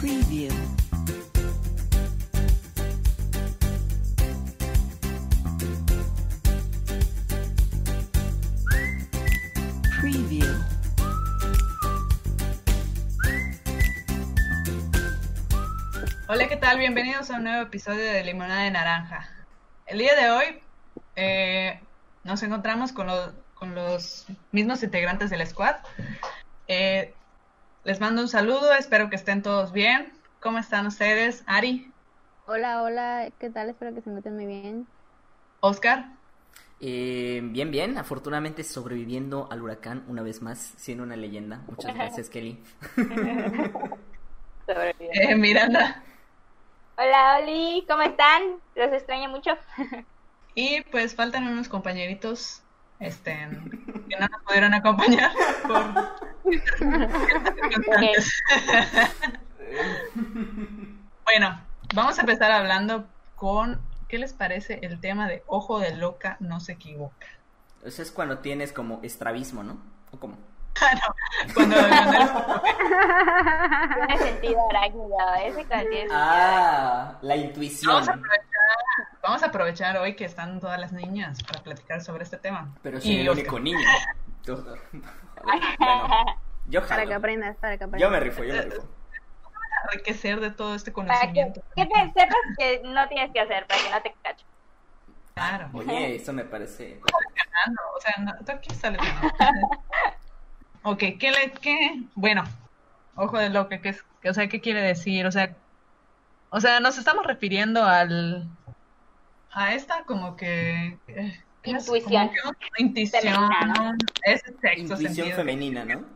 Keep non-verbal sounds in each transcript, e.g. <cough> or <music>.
Preview. Preview. Hola, ¿qué tal? Bienvenidos a un nuevo episodio de Limonada de Naranja. El día de hoy eh, nos encontramos con, los- con los mismos integrantes del squad. Eh, les mando un saludo, espero que estén todos bien. ¿Cómo están ustedes? Ari, Hola, hola, ¿qué tal? Espero que se encuentren muy bien. Oscar, Eh, bien, bien, afortunadamente sobreviviendo al huracán una vez más, siendo una leyenda. Muchas gracias, <laughs> Kelly. eh, Miranda Hola, Oli, ¿cómo están? Los extraño mucho. <laughs> y pues faltan unos compañeritos este, que no nos pudieron acompañar por. <laughs> Bueno, vamos a empezar hablando con ¿qué les parece el tema de ojo de loca no se equivoca? Eso es cuando tienes como estrabismo, ¿no? ¿O cómo? Cuando, cuando eres- Tiene sentido arácnido, ese cuando tiene sentido Ah, la intuición. vamos, a aprovechar, vamos a aprovechar hoy que están todas las niñas para platicar sobre este tema. Pero soy Y el Oscar. único niño. <laughs> Bueno, yo Para que jalo. aprendas, para que aprendas. Yo me rifo, yo me rifo. enriquecer de todo este Para que, conocimiento. que te sepas que no tienes que hacer, para que no te cachen. Claro. Oye, eso me parece. ganando, o sea, no, tú aquí sales ganando. <laughs> ok, ¿qué le, qué? Bueno, ojo de loca, ¿qué es, o sea, ¿qué quiere decir? O sea, o sea, nos estamos refiriendo al, a esta como que, eh. Intuición. Como que intuición, Femenina, ¿no? ese Intuición sentido. femenina, ¿no?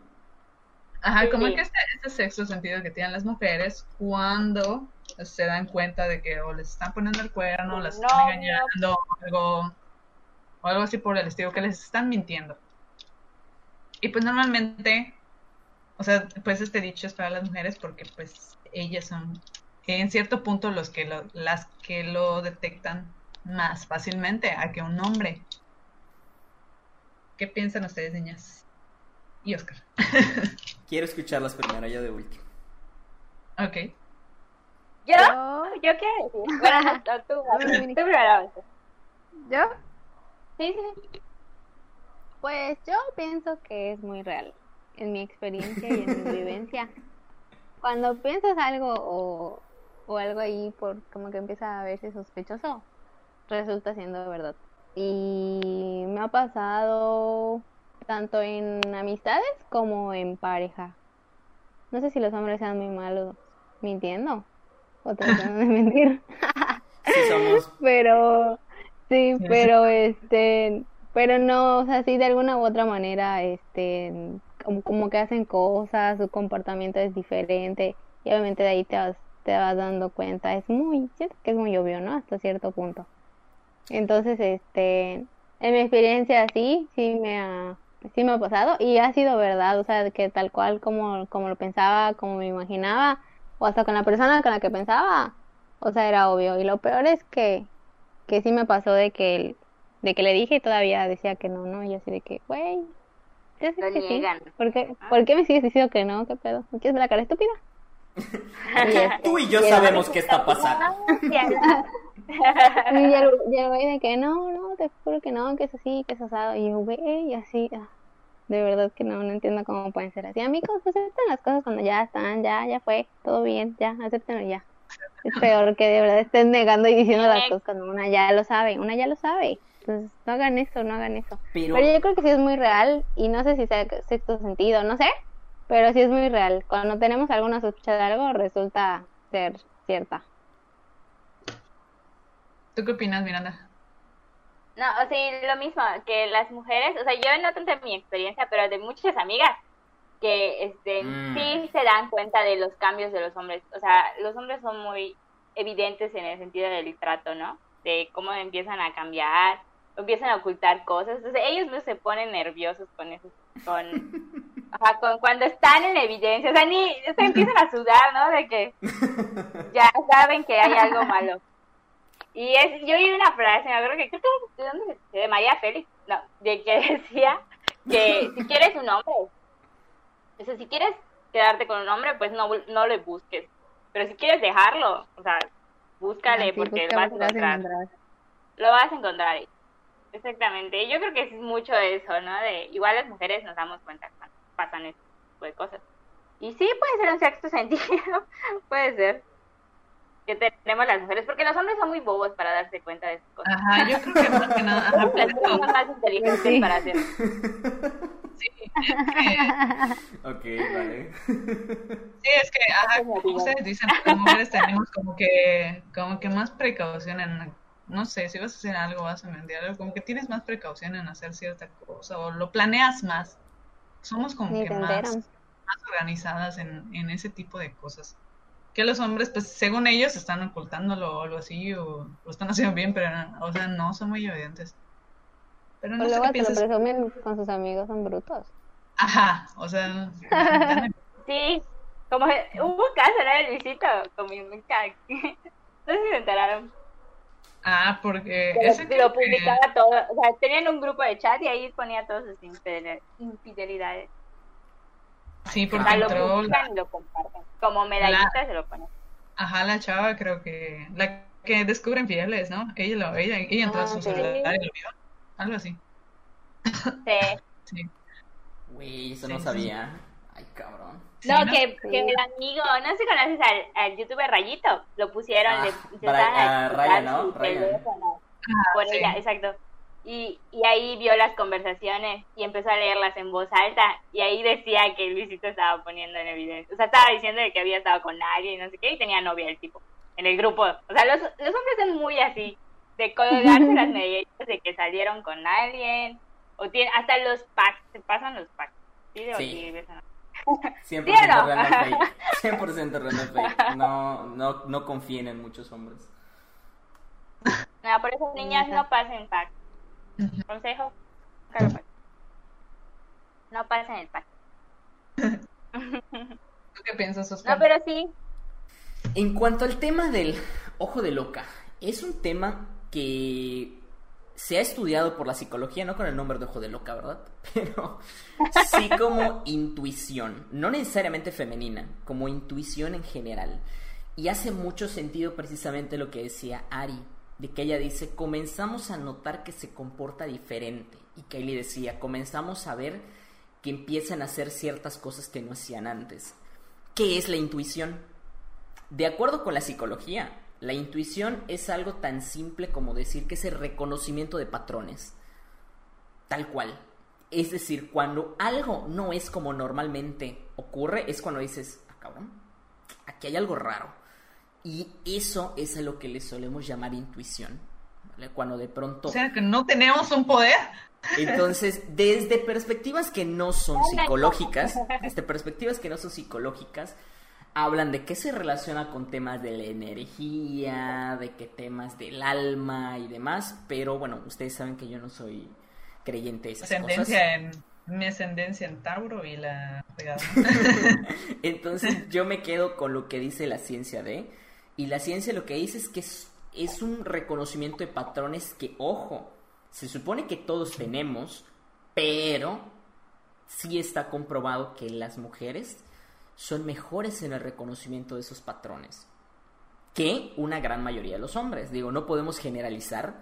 Ajá, como Sí. que este, este sexto sentido que tienen las mujeres cuando se dan cuenta de que o les están poniendo el cuerno, las están No, engañando, o algo, o algo así por el estilo, que les están mintiendo. Y pues normalmente, o sea, pues este dicho es para las mujeres porque pues ellas son en cierto punto los que lo, las que lo detectan más fácilmente a que un hombre. ¿Qué piensan ustedes, niñas? Y Oscar. <laughs> Quiero escucharlas primero, yo de último. Ok. ¿Yo? Yo, ¿Yo qué? Bueno, <laughs> tú, tú, tú primero. yo, Sí, sí. pues yo pienso que es muy real, en mi experiencia y en mi <laughs> vivencia. Cuando piensas algo o, o algo ahí por como que empieza a verse sospechoso, resulta siendo verdad. Y me ha pasado tanto en amistades como en pareja. No sé si los hombres sean muy malos mintiendo o tratando de <laughs> mentir. Sí, somos. <laughs> pero sí, Sí, pero este, pero no, o sea, sí de alguna u otra manera, este, como, como que hacen cosas, su comportamiento es diferente y obviamente de ahí te vas, te vas dando cuenta, es muy, siento que es muy obvio, ¿no? Hasta cierto punto. Entonces, este, en mi experiencia sí, sí me ha, sí me ha pasado y ha sido verdad, o sea, que tal cual como, como lo pensaba, como me imaginaba, o hasta con la persona con la que pensaba, o sea, era obvio. Y lo peor es que, que sí me pasó de que, el- de que le dije y todavía decía que no, ¿no? Y yo así de que, güey, ya sé Lo que sí. niegan. ¿Por qué, ¿Por qué me sigues diciendo que no? ¿Qué pedo? ¿Me quieres ver la cara estúpida? Y este, Tú y yo y sabemos qué está pasando. Y el, y el güey de que no, no, te juro que no, que es así, que es asado. Y yo, güey, y así, ah, de verdad que no, no entiendo cómo pueden ser así. Amigos, acepten las cosas cuando ya están, ya, ya fue, todo bien, ya, acéptenlo ya. Es peor que de verdad estén negando y diciendo las cosas cuando una ya lo sabe, una ya lo sabe. Entonces, no hagan eso, no hagan eso. Pero, Pero yo creo que sí es muy real y no sé si sea sexto sentido, no sé, pero sí es muy real. Cuando tenemos alguna sospecha de algo, resulta ser cierta. ¿Tú qué opinas, Miranda? No, o sea, lo mismo, que las mujeres, o sea, yo no tanto en mi experiencia, pero de muchas amigas que este Mm. sí se dan cuenta de los cambios de los hombres. O sea, los hombres son muy evidentes en el sentido del trato, ¿no? De cómo empiezan a cambiar, empiezan a ocultar cosas. Entonces, ellos no se ponen nerviosos con eso, con, <laughs> ajá, con cuando están en evidencia. O sea, ni se empiezan a sudar, ¿no? De que ya saben que hay algo malo. Y es, yo oí una frase, me acuerdo que creo que de dónde se- de María Félix, no, de que <laughs> decía que si quieres un hombre, o sea, si quieres quedarte con un hombre, pues no, no le busques. Pero si quieres dejarlo, o sea, búscale Así, porque lo vas a encontrar. Lo vas a encontrar. Exactamente. Yo creo que es mucho eso, ¿no? De igual las mujeres nos damos cuenta cuando pasan este tipo de cosas. Y sí, puede ser un sexto <laughs> sentido, puede ser. Que tenemos las mujeres, porque los hombres son muy bobos para darse cuenta de esas cosas. Ajá, yo creo que más que nada. ajá, Las mujeres son más inteligentes Sí. para hacer. sí, es que- Ok, vale. Sí, es que, ajá, como ustedes dicen, las mujeres tenemos como que, como que más precaución en, no sé, si vas a hacer algo, vas a mentir algo, como que tienes más precaución en hacer cierta cosa o lo planeas más. Somos como Ni que más, más organizadas en, en ese tipo de cosas. Que los hombres, pues, según ellos, están ocultándolo o algo así, o lo están haciendo bien, pero, o sea, no, son muy evidentes. Pero no O sé luego qué te lo piensas. presumen con sus amigos, son brutos. Ajá, o sea, <laughs> Sí, como hubo un caso, ¿no? De Luisito Comunica. <laughs> No sé si se enteraron. ah, porque ese lo, creo lo que- publicaba todo. O sea, tenían un grupo de chat y ahí ponía todas sus infidel- infidelidades. Sí, O porque sea, lo entró la, publican y lo comparten. Como medallita se lo ponen. Ajá, la chava creo que la que descubre infieles, ¿no? Ella lo, ella, ella entró a Ah, su sí. celular y lo vio. Algo así. Sí. <laughs> Sí. Güey, eso Sí, no sí. sabía. Ay, cabrón. Sí, No, ¿no? que, que el amigo, no sé si conoces al, al youtuber Rayito, lo pusieron, Ah, le intentaban ah, Ryan, ¿no? Ryan. teléfono Ah, por sí. ella, exacto. Y, y ahí vio las conversaciones y empezó a leerlas en voz alta y ahí decía que Luisito estaba poniendo en evidencia, o sea, estaba diciendo de que había estado con alguien y no sé qué y tenía novia el tipo en el grupo. O sea, los, los hombres son muy así, de colgarse las <laughs> medallitas de que salieron con alguien o tienen hasta los packs, se pasan los packs. ¿Sí? ¿O Sí. no? 100% ¿Sí o no? random fake. <laughs> 100% random fake. No, no, no confíen en muchos hombres. No, por eso niñas no pasen pack. Consejo, nunca lo pasen. No pasen el pack. <laughs> ¿Tú qué piensas, No, Oscar? pero sí, En cuanto al tema del ojo de loca, es un tema que se ha estudiado por la psicología, no con el nombre de ojo de loca, ¿verdad? <laughs> Pero sí como intuición, no necesariamente femenina, como intuición en general. Y hace mucho sentido precisamente lo que decía Ari, de que ella dice, comenzamos a notar que se comporta diferente. Y Kylie decía, comenzamos a ver que empiezan a hacer ciertas cosas que no hacían antes. ¿Qué es la intuición? De acuerdo con la psicología, la intuición es algo tan simple como decir que es el reconocimiento de patrones. Tal cual. Es decir, cuando algo no es como normalmente ocurre, es cuando dices, ah, cabrón, aquí hay algo raro. Y eso es a lo que le solemos llamar intuición. ¿vale? Cuando de pronto... O sea, que no tenemos un poder. Entonces, desde perspectivas que no son psicológicas, <laughs> desde perspectivas que no son psicológicas, hablan de que se relaciona con temas de la energía, de que temas del alma y demás, pero bueno, ustedes saben que yo no soy creyente de esas cosas. Ascendencia en mi ascendencia en Tauro y la. <laughs> Entonces yo me quedo con lo que dice la ciencia de, y la ciencia lo que dice es que es, es un reconocimiento de patrones que, ojo, se supone que todos tenemos, pero sí está comprobado que las mujeres son mejores en el reconocimiento de esos patrones que una gran mayoría de los hombres. Digo, no podemos generalizar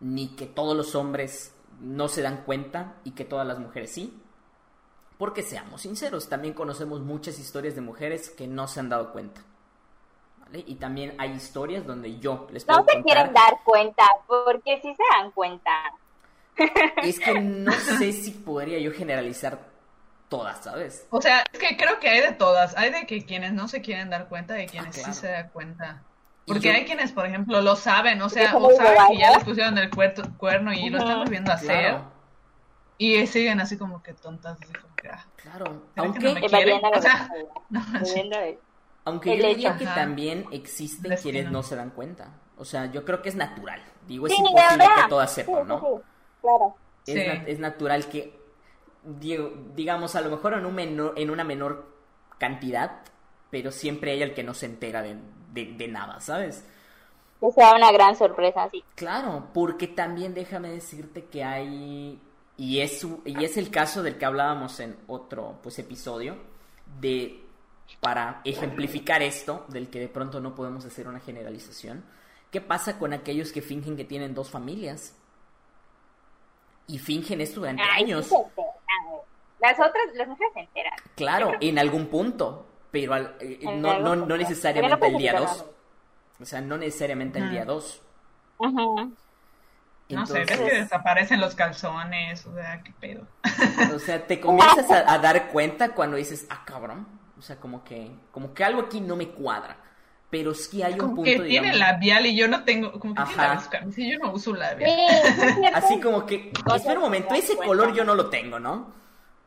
ni que todos los hombres no se dan cuenta y que todas las mujeres sí. Porque seamos sinceros, también conocemos muchas historias de mujeres que no se han dado cuenta. ¿Vale? Y también hay historias donde yo les puedo no se contar. quieren dar cuenta, porque sí se dan cuenta. <laughs> Es que no sé si podría yo generalizar todas, ¿sabes? O sea, es que creo que hay de todas. Hay de que quienes no se quieren dar cuenta y quienes Ah, claro. sí se dan cuenta. Porque yo- hay quienes, por ejemplo, lo saben, o sea, o saben que ya ¿no? les pusieron el cuerto- cuerno y lo están volviendo a hacer. Claro, Y siguen así como que tontas, así como que, ah, claro. ¿Será que Aunque, no me quieren? O sea, el- <laughs> aunque el yo hecho. diría que Ajá. también existen Es quienes no. no se dan cuenta. O sea, yo creo que es natural. Digo, es Sí, imposible que todas sepan, sí, ¿no? sí, claro. Es, Sí. na- es natural que, digo, digamos, a lo mejor en, un menor, en una menor cantidad, pero siempre hay el que no se entera de, de- de nada, ¿sabes? Que sea una gran sorpresa, sí. Claro, porque también déjame decirte que hay, y es, y es el caso del que hablábamos en otro pues, episodio, de para ejemplificar esto, del que de pronto no podemos hacer una generalización, ¿qué pasa con aquellos que fingen que tienen dos familias? Y fingen esto durante Ay, años. Las otras, las mujeres se enteran. Claro, en algún punto, pero al- eh, no, no, punto. no necesariamente el día puedes 2. O sea, no necesariamente el día 2. Ajá. No sé, ves que desaparecen los calzones, o sea, qué pedo. O sea, te comienzas a, a dar cuenta cuando dices, ah, cabrón. O sea, como que, como que algo aquí no me cuadra. Pero sí hay un Como punto, que tiene digamos, labial y yo no tengo, como que Ajá. yo no uso labial. Sí. <laughs> Así como que, espera un momento, ese cuenta. color yo no lo tengo, ¿no?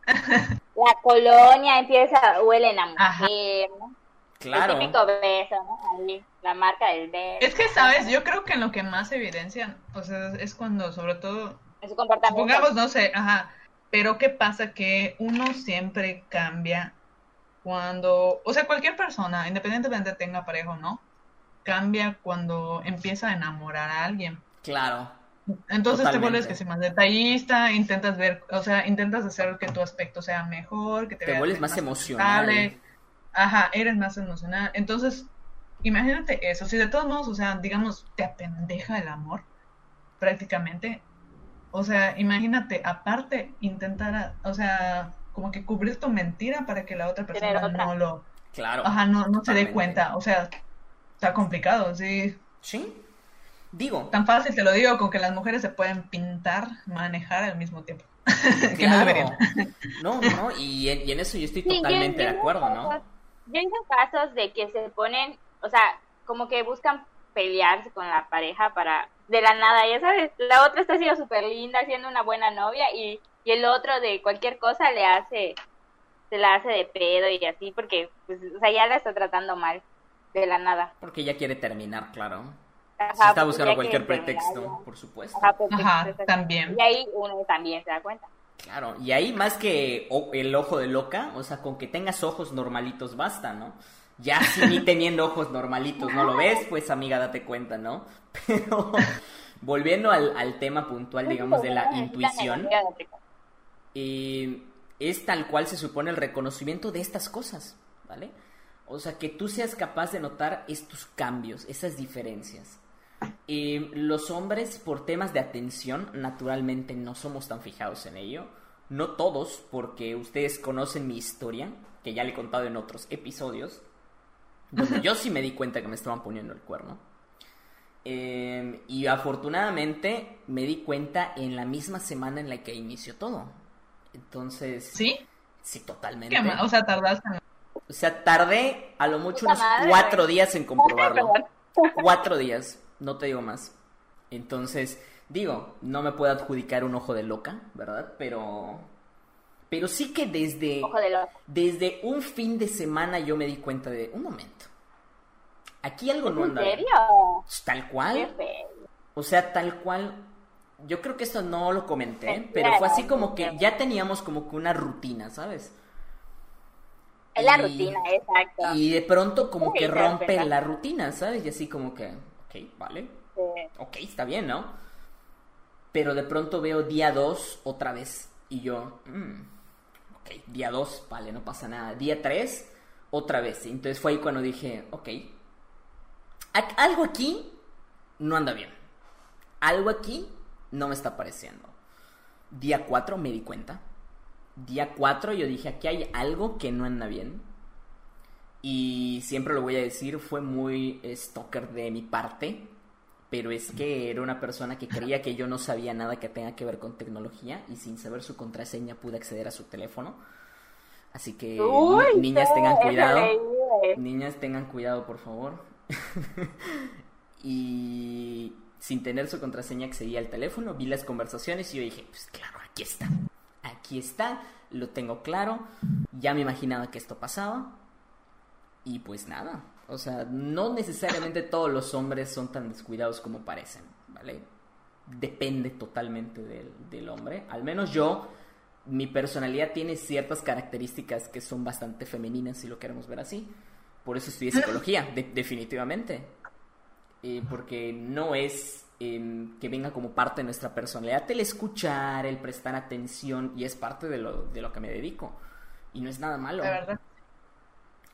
La colonia empieza, huelen a mujer. Claro. El típico beso, ¿no? Ahí, la marca del beso. Es que, ¿sabes? Yo creo que en lo que más evidencian, o sea, es cuando, sobre todo, su comportamiento. supongamos, no sé, ajá, pero ¿qué pasa? Que uno siempre cambia cuando, o sea, cualquier persona, independientemente tenga pareja o no, cambia cuando empieza a enamorar a alguien. Claro. Entonces te vuelves que si más detallista, intentas ver, o sea, intentas hacer que tu aspecto sea mejor, que te, Te vuelves más emocional. Ajá, eres más emocional. Entonces, imagínate eso. Si de todos modos, o sea, digamos, te apendeja el amor, prácticamente. O sea, imagínate, aparte, intentar, o sea, como que cubrir tu mentira para que la otra persona otra. no lo, Claro. ajá, no, no se dé cuenta. O sea, está complicado, sí. Sí. Digo, Tan fácil te lo digo con que las mujeres se pueden pintar, manejar al mismo tiempo. <laughs> que no deberían. No, no, y en, y en eso yo estoy Sí, yo- totalmente yo de acuerdo, ¿no? casos- Yo he visto casos de que se ponen, o sea, como que buscan pelearse con la pareja para, de la nada, ya sabes, la otra está siendo súper linda, siendo una buena novia, y, y el otro de cualquier cosa le hace, se la hace de pedo y así, porque, pues, o sea, ya la está tratando mal, de la nada. Porque ella quiere terminar, claro. Ajá, Se está buscando ya cualquier pretexto, terminar, por supuesto. Ajá, pues, también. Y ahí uno también se da cuenta. Claro, y ahí más que el ojo de loca, o sea, con que tengas ojos normalitos basta, ¿no? Ya si ni teniendo ojos normalitos no lo ves, pues amiga, date cuenta, ¿no? Pero volviendo al, al tema puntual, digamos, de la intuición. Eh, es tal cual se supone el reconocimiento de estas cosas, ¿vale? O sea, que tú seas capaz de notar estos cambios, esas diferencias. Eh, los hombres, por temas de atención, naturalmente no somos tan fijados en ello. No todos, porque ustedes conocen mi historia, que ya le he contado en otros episodios, <laughs> yo sí me di cuenta que me estaban poniendo el cuerno. Eh, y afortunadamente me di cuenta en la misma semana en la que inició todo. Entonces, ¿Sí? sí, totalmente. O sea, tardaste. en- O sea, tardé a lo mucho unos madre, cuatro güey. días en comprobarlo. <laughs> Cuatro días, no te digo más. Entonces, digo, no me puedo adjudicar un ojo de loca, ¿verdad? Pero, pero sí que desde, Ojo de loco. desde un fin de semana yo me di cuenta de, un momento, aquí algo no ¿En anda bien. serio? Tal Qué cual, feo. o sea, tal cual. Yo creo que esto no lo comenté, Eh, pero fue así claro, como que claro. ya teníamos como que una rutina, ¿sabes? Es la Y- rutina, exacto. Y de pronto como Sí, que rompe cuenta. la rutina, ¿sabes? Y así como que, ok, vale, Sí. ok, está bien, ¿no? Pero de pronto veo día 2 otra vez y yo, mm, ok, día 2, vale, no pasa nada. Día 3, otra vez. Entonces fue ahí cuando dije, ok, algo aquí no anda bien. Algo aquí no me está pareciendo. Día 4 me di cuenta. Día 4 yo dije, aquí hay algo que no anda bien. Y siempre lo voy a decir, fue muy stalker de mi parte. Pero es que era una persona que creía que yo no sabía nada que tenga que ver con tecnología y sin saber su contraseña pude acceder a su teléfono. Así que Uy, ni- niñas sí, tengan cuidado. Niñas tengan cuidado, por favor. <laughs> y sin tener su contraseña accedí al teléfono, vi las conversaciones y yo dije, pues claro, aquí está. Aquí está, lo tengo claro. Ya me imaginaba que esto pasaba. Y pues nada, o sea, no necesariamente todos los hombres son tan descuidados como parecen, ¿vale? Depende totalmente del, del hombre. Al menos yo, mi personalidad tiene ciertas características que son bastante femeninas, si lo queremos ver así. Por eso estudié psicología, de- definitivamente. Eh, porque no es em, que venga como parte de nuestra personalidad el escuchar, el prestar atención, y es parte de lo, de lo que me dedico. Y no es nada malo. De verdad.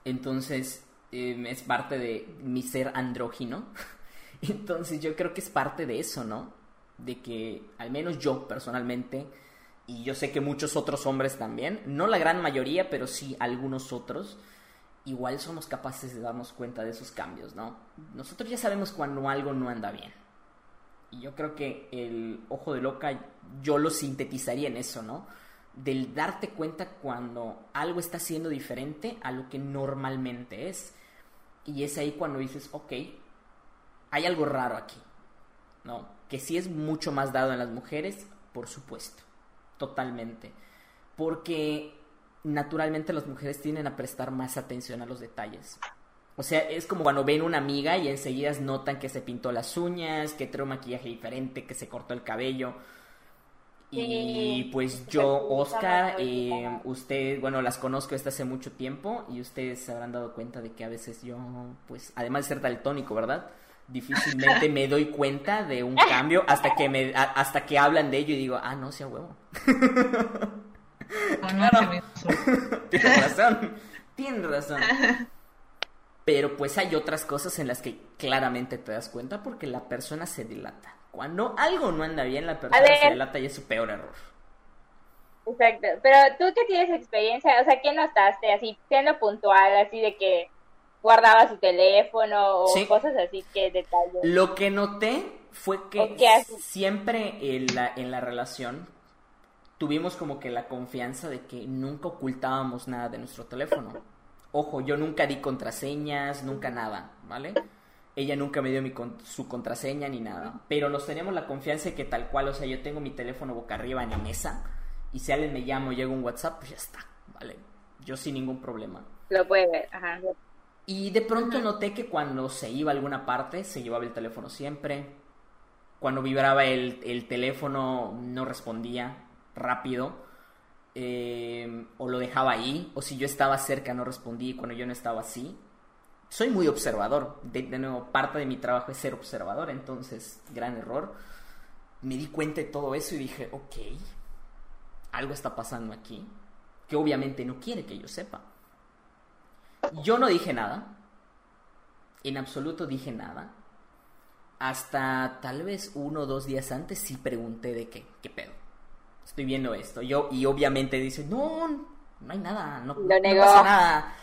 Entonces, eh, es parte de mi ser andrógino. <laughs> Entonces, yo creo que es parte de eso, ¿no? De que, al menos yo personalmente, y yo sé que muchos otros hombres también, no la gran mayoría, pero sí algunos otros, igual somos capaces de darnos cuenta de esos cambios, ¿no? Nosotros ya sabemos cuando algo no anda bien. Y yo creo que el ojo de loca yo lo sintetizaría en eso, ¿no? Del darte cuenta cuando algo está siendo diferente a lo que normalmente es. Y es ahí cuando dices, ok, hay algo raro aquí, ¿no? Que sí es mucho más dado en las mujeres, por supuesto, totalmente. Porque naturalmente las mujeres tienden a prestar más atención a los detalles. O sea, es como cuando ven una amiga y enseguida notan que se pintó las uñas, que trae un maquillaje diferente, que se cortó el cabello. Y pues yo, Oscar, eh, usted, bueno, las conozco desde hace mucho tiempo y ustedes se habrán dado cuenta de que a veces yo, pues, además de ser daltónico, ¿verdad? Difícilmente <laughs> me doy cuenta de un cambio hasta que me, hasta que hablan de ello y digo, ah, no, sea huevo. <laughs> <laughs> Tienes razón, <laughs> tienes razón. Pero pues hay otras cosas en las que claramente te das cuenta porque la persona se dilata. Cuando algo no anda bien, la persona se dilata y es su peor error. Exacto. Pero tú que tienes experiencia, o sea, ¿qué notaste? Así, siendo puntual, así de que guardaba su teléfono o cosas así, que detalles. Lo que noté fue que siempre en la, en la relación tuvimos como que la confianza de que nunca ocultábamos nada de nuestro teléfono. Ojo, yo nunca di contraseñas, nunca nada, ¿vale? Ella nunca me dio mi su contraseña ni nada. Pero nos tenemos la confianza de que tal cual, o sea, yo tengo mi teléfono boca arriba en la mesa y si alguien me llama o llega un WhatsApp, pues ya está, ¿vale? Yo sin ningún problema. Lo puede ver, ajá. Y de pronto noté que cuando se iba a alguna parte, se llevaba el teléfono siempre. Cuando vibraba el, el teléfono, no respondía rápido. Eh, o lo dejaba ahí, o si yo estaba cerca no respondí cuando yo no estaba así. Soy muy observador, de, nuevo, parte de mi trabajo es ser observador, entonces, gran error. Me di cuenta de todo eso y dije, ok, algo está pasando aquí, que obviamente no quiere que yo sepa. Yo no dije nada, en absoluto dije nada, hasta tal vez uno o dos días antes sí pregunté de qué, qué pedo estoy viendo esto. Yo, y obviamente dice, no, no hay nada, no, pasa nada.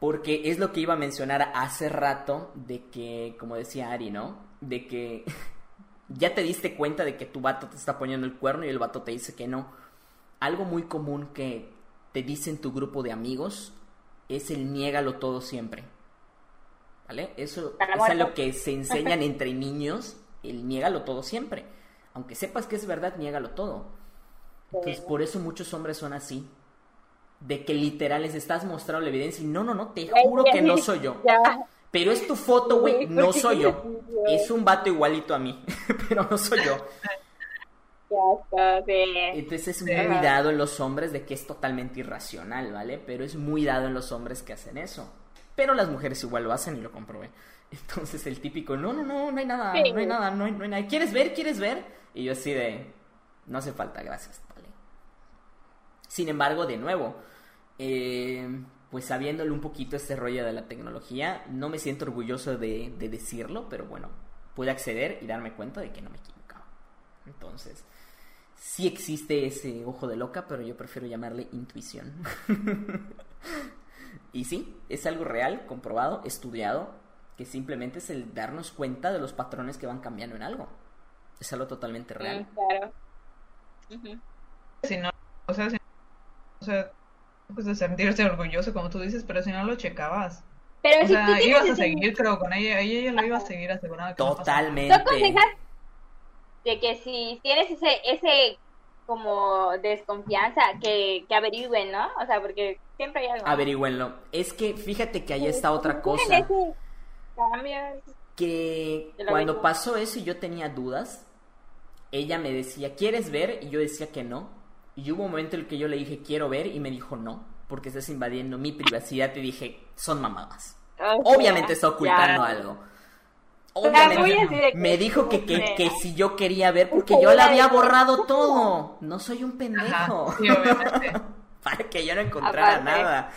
Porque es lo que iba a mencionar hace rato de que, como decía Ari, ¿no? De que <laughs> ya te diste cuenta de que tu vato te está poniendo el cuerno y el vato te dice que no. Algo muy común que te dice en tu grupo de amigos es el niégalo todo siempre. ¿Vale? Eso es lo que se enseñan entre niños, el niégalo todo siempre. Aunque sepas que es verdad, niégalo todo. Entonces, por eso muchos hombres son así. De que literal les estás mostrando la evidencia y no, no, no, te juro que no soy yo. Pero es tu foto, güey, no soy yo. Es un vato igualito a mí, <laughs> pero no soy yo. Entonces es muy dado en los hombres de que es totalmente irracional, ¿vale? Pero es muy dado en los hombres que hacen eso. Pero las mujeres igual lo hacen y lo comprobé. <laughs> Entonces el típico, no, no, no, no hay nada, no hay nada, no hay, no hay nada. ¿Quieres ver? ¿Quieres ver? Y yo así de, no hace falta, gracias. Sin embargo, de nuevo, eh, pues sabiéndole un poquito este rollo de la tecnología, no me siento orgulloso de, decirlo, pero bueno, pude acceder y darme cuenta de que no me equivocaba. Entonces, sí existe ese ojo de loca, pero yo prefiero llamarle intuición. <laughs> y sí, es algo real, comprobado, estudiado, que simplemente es el darnos cuenta de los patrones que van cambiando en algo. Es algo totalmente real. claro. Si no, o sea, si o sea, pues de sentirse orgulloso, como tú dices, pero si no lo checabas. Pero o sea, ibas a seguir, creo, con ella, ella, ella lo iba a seguir asegurando. Totalmente. ¿Tú de que si tienes ese, ese como desconfianza, que, que averigüen, ¿no? O sea, porque siempre hay algo. Averigüenlo. Es que fíjate que ahí está otra cosa. Que cuando pasó eso y yo tenía dudas, ella me decía, ¿quieres ver? Y yo decía que no y hubo un momento en el que yo le dije, quiero ver, y me dijo, no, porque estás invadiendo mi privacidad. Y dije, son mamadas. Obviamente está ocultando algo. Obviamente me dijo que, que, si yo quería ver, porque yo le había borrado <laughs> todo. No soy un pendejo. <laughs> Para que yo no encontrara nada.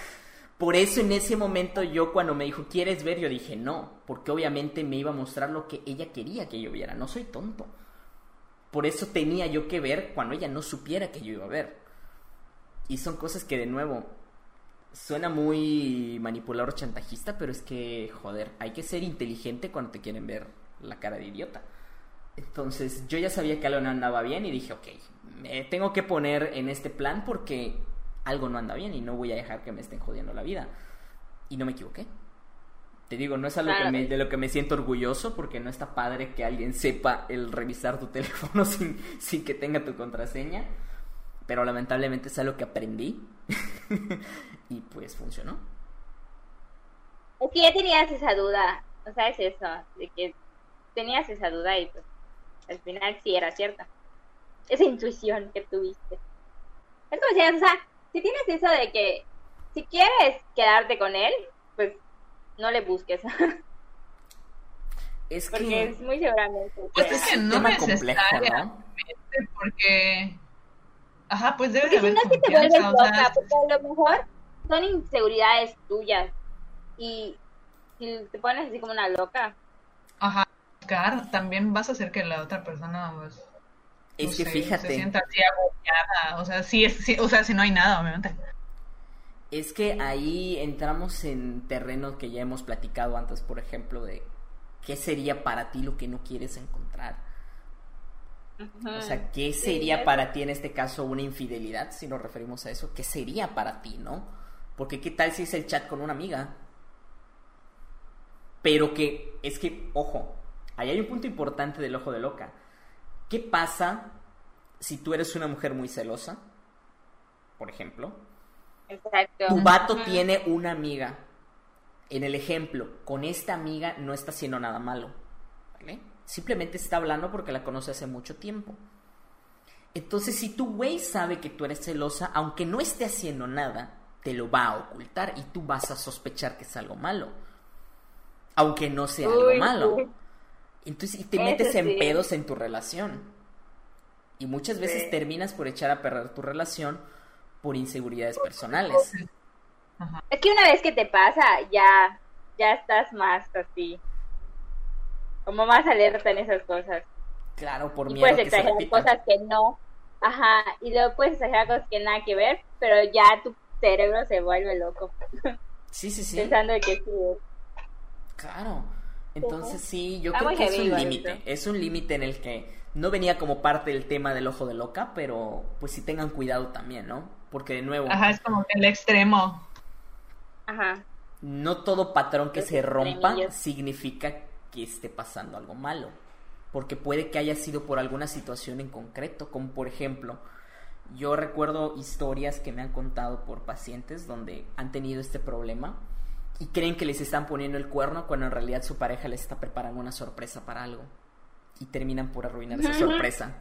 Por eso en ese momento yo cuando me dijo, ¿quieres ver? Yo dije, no, porque obviamente me iba a mostrar lo que ella quería que yo viera, no soy tonto. Por eso tenía yo que ver cuando ella no supiera que yo iba a ver. Y son cosas que de nuevo suena muy manipulador chantajista, pero es que, joder, hay que ser inteligente cuando te quieren ver la cara de idiota. Entonces yo ya sabía que algo no andaba bien y dije, ok, me tengo que poner en este plan porque algo no anda bien y no voy a dejar que me estén jodiendo la vida. Y no me equivoqué. Te digo, no es algo que me- de lo que me siento orgulloso porque no está padre que alguien sepa el revisar tu <laughs> teléfono sin, sin que tenga tu contraseña. Pero lamentablemente es algo que aprendí. <laughs> y pues funcionó. Es que ya tenías esa duda, o sea, es eso, de que tenías esa duda y pues al final sí era cierta. Esa intuición que tuviste. Es como decías, o sea, si tienes eso de que si quieres quedarte con él, no le busques, Es porque que es muy seguramente. Pues es que un no tema complejo, necesariamente, ¿no? porque... Ajá, pues debe Porque de si haber no, si te vuelves confianza, o sea, loca, porque a lo mejor son inseguridades tuyas. Y si te pones así como una loca, Ajá, buscar, también vas a hacer que la otra persona, pues, es no que sé, fíjate. se sienta así agobiada, o sea, sí, es, sí, o sea, si no hay nada, obviamente. Es que ahí entramos en terreno que ya hemos platicado antes, por ejemplo, de qué sería para ti lo que no quieres encontrar. O sea, ¿qué sería para ti en este caso una infidelidad, si nos referimos a eso? ¿Qué sería para ti, no? Porque qué tal si es el chat con una amiga. Pero que, es que, ojo, ahí hay un punto importante del ojo de loca. ¿Qué pasa si tú eres una mujer muy celosa? Por ejemplo. Exacto. Tu vato tiene una amiga. En el ejemplo, con esta amiga no está haciendo nada malo. ¿Vale? Simplemente está hablando porque la conoce hace mucho tiempo. Entonces, si tu güey sabe que tú eres celosa, aunque no esté haciendo nada, te lo va a ocultar y tú vas a sospechar que es algo malo. Aunque no sea algo malo. Entonces, y te Eso metes en sí. pedos en tu relación. Y muchas veces Sí. terminas por echar a perder tu relación por inseguridades personales. Es que una vez que te pasa, ya, ya estás más así. Como más alerta en esas cosas. Claro, por Y miedo puedes que se exagerar cosas que no. Ajá. Y luego puedes exagerar cosas que nada que ver, pero ya tu cerebro se vuelve loco. Sí, sí, sí. Pensando de que sí es. Claro. Entonces sí, yo Está creo que es un límite. Es un límite en el que no venía como parte del tema del ojo de loca, pero pues sí tengan cuidado también, ¿no? Porque de nuevo, Ajá, es como que el extremo. Ajá. no todo patrón que se rompa significa que esté pasando algo malo. Porque puede que haya sido por alguna situación en concreto, como por ejemplo, yo recuerdo historias que me han contado por pacientes donde han tenido este problema y creen que les están poniendo el cuerno cuando en realidad su pareja les está preparando una sorpresa para algo y terminan por arruinar esa sorpresa.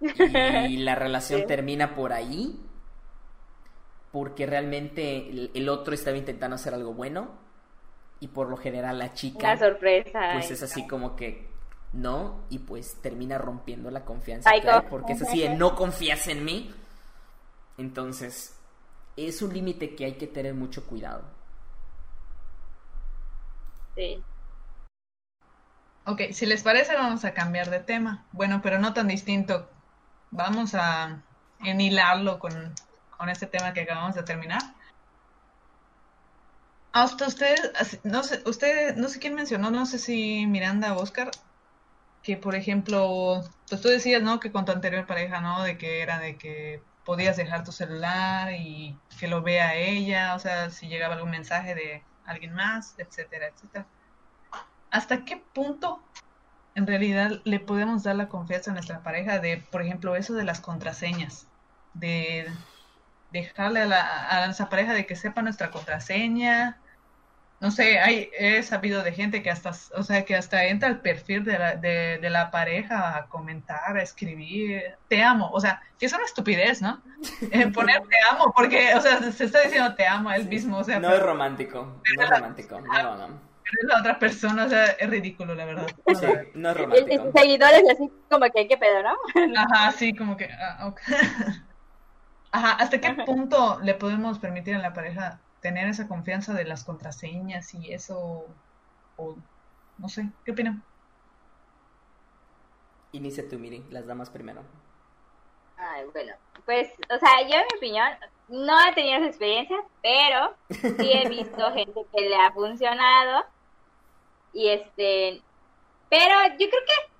Y la <laughs> relación Sí. termina por ahí porque realmente el, el otro estaba intentando hacer algo bueno y por lo general la chica Una sorpresa. pues es así como que no y pues termina rompiendo la confianza que Psycho. hay, porque es así de no confías en mí entonces es un límite que hay que tener mucho cuidado Sí. Ok, si les parece, vamos a cambiar de tema. Bueno, pero no tan distinto. Vamos a enhilarlo con, con este tema que acabamos de terminar. Hasta ustedes, así- no sé, usted, no sé quién mencionó, no sé si Miranda o Oscar, que por ejemplo, pues tú decías, ¿no? Que con tu anterior pareja, ¿no? De que era de que podías dejar tu celular y que lo vea ella, o sea, si llegaba algún mensaje de alguien más, etcétera, etcétera. ¿Hasta qué punto en realidad le podemos dar la confianza a nuestra pareja de, por ejemplo, eso de las contraseñas? De dejarle a, la, a nuestra pareja de que sepa nuestra contraseña. No sé, hay, he sabido de gente que hasta, o sea, que hasta entra al perfil de la, de, de la pareja a comentar, a escribir, te amo. O sea, que es una estupidez, ¿no? <laughs> Eh, poner te amo, porque, o sea, se está diciendo te amo a él mismo, o sea, no es romántico no es romántico no no pero es la otra persona, o sea, es ridículo, la verdad. O Sí, sea, no es y romántico sus seguidores así como que, ¿qué pedo, no? Ajá, sí, como que. ah. <laughs> Ajá, ¿hasta qué punto le podemos permitir a la pareja tener esa confianza de las contraseñas y eso, o no sé, ¿qué opinan? Inicia tú, Miri, las damas primero. Ay, bueno, pues, o sea, yo en mi opinión no he tenido esa experiencia, pero sí he visto <laughs> gente que le ha funcionado y este, pero yo creo que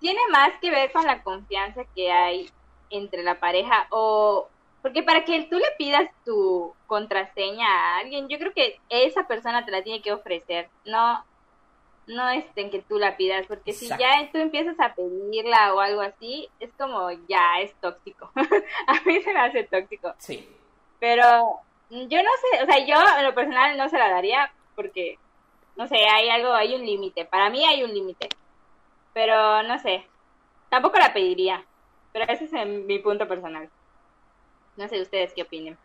tiene más que ver con la confianza que hay entre la pareja o porque para que tú le pidas tu contraseña a alguien, yo creo que esa persona te la tiene que ofrecer, no no es en que tú la pidas, porque si ya tú empiezas a pedirla o algo así, es como ya es tóxico. <laughs> a mí se me hace tóxico. Sí. Pero yo no sé, o sea, yo en lo personal no se la daría porque, no sé, hay algo, hay un límite. Para mí hay un límite. Pero no sé, tampoco la pediría. Pero ese es mi punto personal. No sé ustedes qué opinen.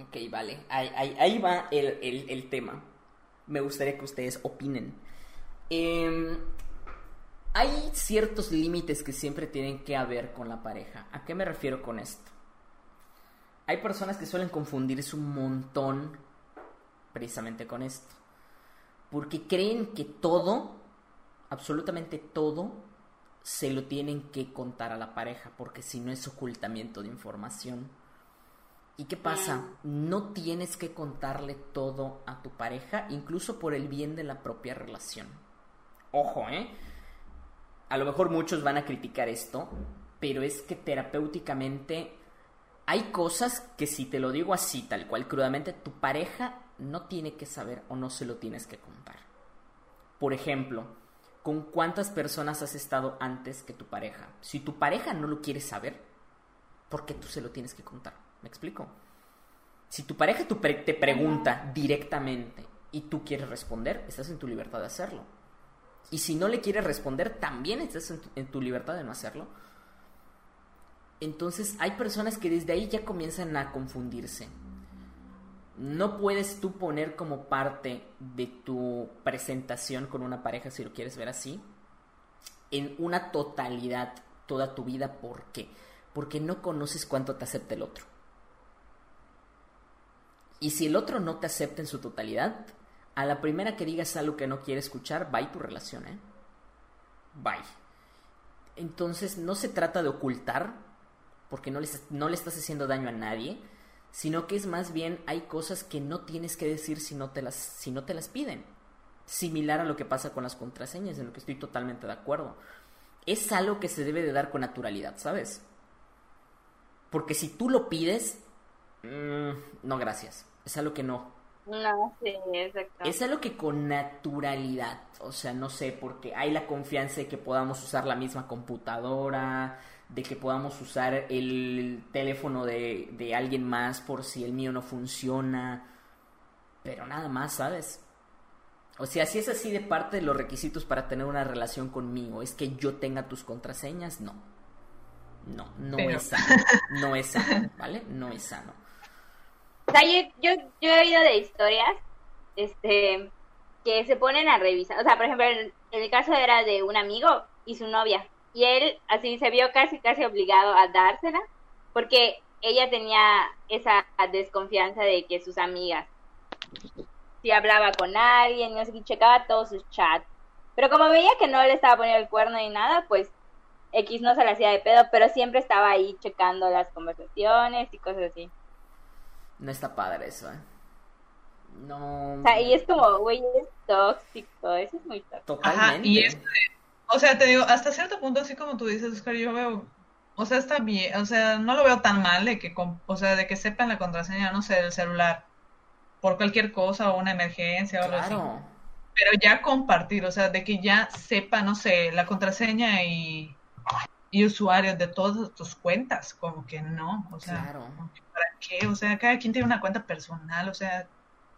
Ok, vale. Ahí, ahí, va el, el, el tema. Me gustaría que ustedes opinen. Eh, hay ciertos límites que siempre tienen que haber con la pareja. ¿A qué me refiero con esto? Hay personas que suelen confundirse un montón precisamente con esto. Porque creen que todo, absolutamente todo, se lo tienen que contar a la pareja, porque si no es ocultamiento de información. ¿Y qué pasa? No tienes que contarle todo a tu pareja, incluso por el bien de la propia relación. Ojo, ¿eh? A lo mejor muchos van a criticar esto, pero es que terapéuticamente hay cosas que si te lo digo así, tal cual, crudamente, tu pareja no tiene que saber o no se lo tienes que contar. Por ejemplo, ¿con cuántas personas has estado antes que tu pareja? Si tu pareja no lo quiere saber, ¿por qué tú se lo tienes que contar? ¿Me explico? Si tu pareja te pregunta directamente y tú quieres responder, estás en tu libertad de hacerlo. Y si no le quieres responder, también estás en tu, libertad de no hacerlo. Entonces hay personas que desde ahí ya comienzan a confundirse. No puedes tú poner como parte de tu presentación con una pareja, si lo quieres ver así, en una totalidad toda tu vida. ¿Por qué? Porque no conoces cuánto te acepta el otro. Y si el otro no te acepta en su totalidad, a la primera que digas algo que no quiere escuchar, bye tu relación, ¿eh? Bye. Entonces no se trata de ocultar, porque no le, no le estás haciendo daño a nadie, sino que es más bien hay cosas que no tienes que decir si no te las, si no te las piden. Similar a lo que pasa con las contraseñas, en lo que estoy totalmente de acuerdo. Es algo que se debe de dar con naturalidad, ¿sabes? Porque si tú lo pides, mm, no gracias. Es algo que no, no, sí, exacto. Es algo que con naturalidad, o sea, no sé, porque hay la confianza de que podamos usar la misma computadora, de que podamos usar el teléfono de, de alguien más por si el mío no funciona, pero nada más, ¿sabes? O sea, si es así de parte de los requisitos para tener una relación conmigo, es que yo tenga tus contraseñas, no. No, no es sano. No es sano, ¿vale? No es sano. O sea, yo, yo, he oído de historias este, que se ponen a revisar. O sea, por ejemplo, el, el caso era de un amigo y su novia. Y él así se vio casi, casi obligado a dársela porque ella tenía esa desconfianza de que sus amigas, si hablaba con alguien, no sé qué, checaba todos sus chats. Pero como veía que no le estaba poniendo el cuerno ni nada, pues X no se le hacía de pedo, pero siempre estaba ahí checando las conversaciones y cosas así. No está padre eso, ¿eh? No. O sea, y es como, güey, es tóxico. Eso es muy tóxico. Totalmente. y este, o sea, te digo, hasta cierto punto, así como tú dices, Oscar, yo veo. O sea, está bien. O sea, no lo veo tan mal de que, o sea, de que sepan la contraseña, no sé, del celular. Por cualquier cosa o una emergencia o algo así. Pero ya compartir, o sea, de que ya sepa, no sé, la contraseña y y usuarios de todas tus cuentas, como que no, o sea, ¿para qué? O sea, cada quien tiene una cuenta personal, o sea,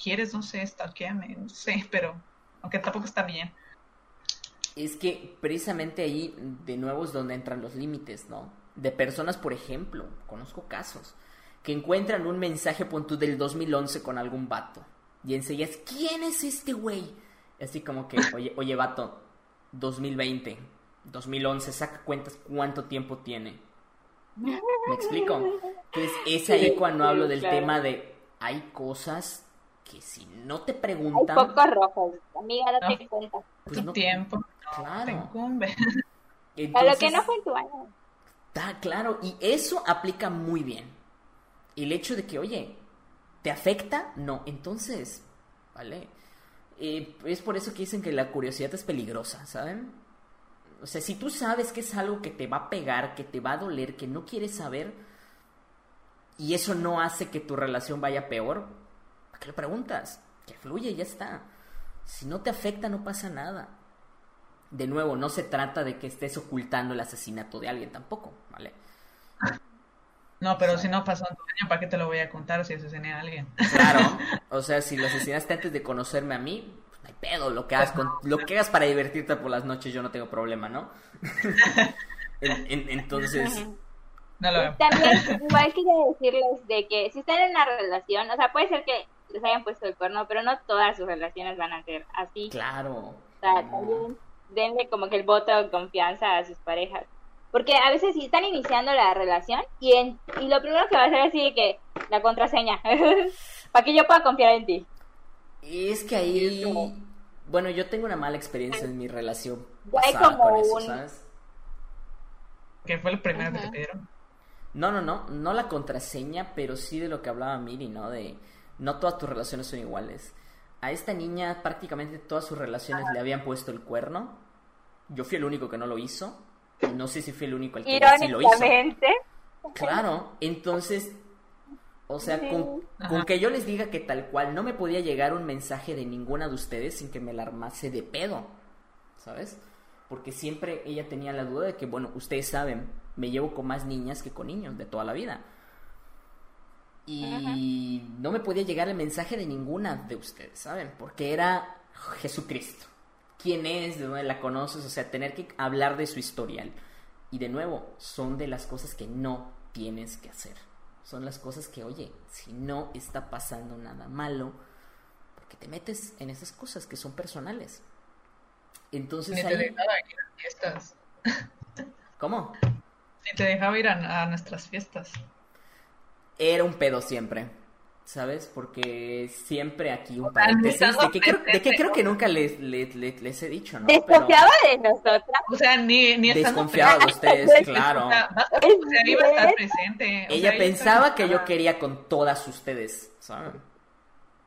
quieres, no sé, stalkeame, no sé, pero aunque tampoco está bien. Es que precisamente ahí de nuevo es donde entran los límites, ¿no? De personas, por ejemplo, conozco casos, que encuentran un mensaje punto del 2011 con algún vato y enseguida ¿quién es este güey? Así como que, oye, oye, vato, 2020, 2011, saca cuentas cuánto tiempo tiene. ¿Me explico? Entonces, es ahí cuando hablo del tema de hay cosas que si no te Hay preguntan, pocos rojos. Amiga, date No. cuenta. pues tu no. tiempo Claro. A lo que no fue en tu año. Está claro, y eso aplica muy bien. El hecho de que, oye, ¿te afecta? No, entonces, ¿vale? Eh, es por eso que dicen que la curiosidad es peligrosa, ¿saben? O sea, si tú sabes que es algo que te va a pegar, que te va a doler, que no quieres saber, y eso no hace que tu relación vaya peor, ¿para qué le preguntas? Que fluye y ya está. Si no te afecta, no pasa nada. De nuevo, no se trata de que estés ocultando el asesinato de alguien tampoco, ¿vale? No, pero si no pasó año, ¿para qué te lo voy a contar si asesiné a alguien? Claro, <laughs> o sea, si lo asesinaste antes de conocerme a mí, pues no hay pedo, lo que hagas, con, lo que hagas para divertirte por las noches yo no tengo problema, ¿no? <laughs> En- en- entonces, No lo veo. También, igual quería decirles de que si están en una relación, o sea, puede ser que les hayan puesto el cuerno, pero no todas sus relaciones van a ser así. claro. O sea, también denle como que el voto de confianza a sus parejas. Porque a veces si están iniciando la relación y, en, y lo primero que va a hacer es así de que la contraseña, <laughs> para que yo pueda confiar en ti. Y es que ahí, bueno, yo tengo una mala experiencia en mi relación pasada como con eso, un- ¿sabes? Que fue lo primero que te Ajá. pidieron. No, no, no, no la contraseña, pero sí de lo que hablaba Miri, ¿no? De no todas tus relaciones son iguales. A esta niña prácticamente todas sus relaciones le habían puesto el cuerno. Yo fui el único que no lo hizo. No sé si fui el único el que sí lo hizo. Irónicamente, Claro, entonces, o sea, con, con que yo les diga que tal cual no me podía llegar un mensaje de ninguna de ustedes sin que me la armase de pedo, ¿sabes? Porque siempre ella tenía la duda de que, bueno, ustedes saben, me llevo con más niñas que con niños de toda la vida. Y no me podía llegar el mensaje de ninguna de ustedes, ¿saben? Porque era Jesucristo. ¿Quién es? ¿De dónde la conoces? O sea, tener que hablar de su historial. Y de nuevo, son de las cosas que no tienes que hacer. Son las cosas que, oye, si no está pasando nada malo, porque te metes en esas cosas que son personales. Entonces Ni te ahí... dejaba ir a fiestas. <laughs> ¿Cómo? Ni te dejaba ir a, a nuestras fiestas. Era un pedo siempre, ¿sabes? Porque siempre aquí un paréntesis de que creo, de que creo que nunca les, les, les- les he dicho, ¿no? Pero desconfiaba de nosotras. O sea, ni, ni estando desconfiaba de ustedes, <laughs> claro. O sea, iba a estar presente. o Ella sea, pensaba que yo quería con todas ustedes, ¿saben?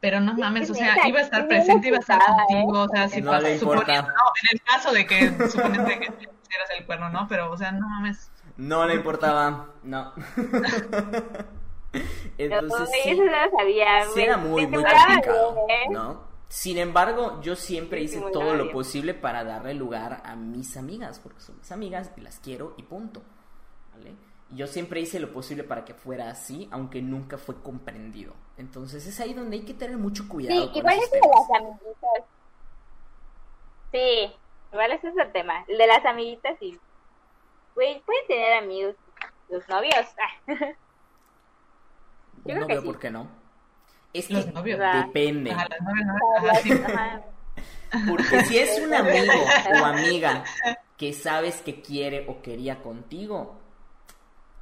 Pero no mames, o sea, iba a estar presente, iba a estar contigo, o sea, si No le importa. no, en el caso de que <laughs> suponete que pusieras el cuerno, ¿no? Pero, o sea, no mames. No le importaba, no. <laughs> <laughs> Entonces sí, eso no lo sabía. sí era muy, muy complicado, bien, ¿eh? ¿no? Sin embargo, yo siempre Sí, hice sí, todo lo posible para darle lugar a mis amigas, porque son mis amigas y las quiero y punto. ¿Vale? Yo siempre hice lo posible para que fuera así, aunque nunca fue comprendido. Entonces es ahí donde hay que tener mucho cuidado. Sí, con igual eso de las amiguitas. Sí, igual ese es el tema. El de las amiguitas. Güey, pueden tener amigos, los novios. <laughs> Yo creo que veo sí. por qué no. Es Los que novios. Depende. Ajá, las nueve, nueve, ajá, sí. Ajá. Porque si es un amigo o <laughs> amiga que sabes que quiere o quería contigo,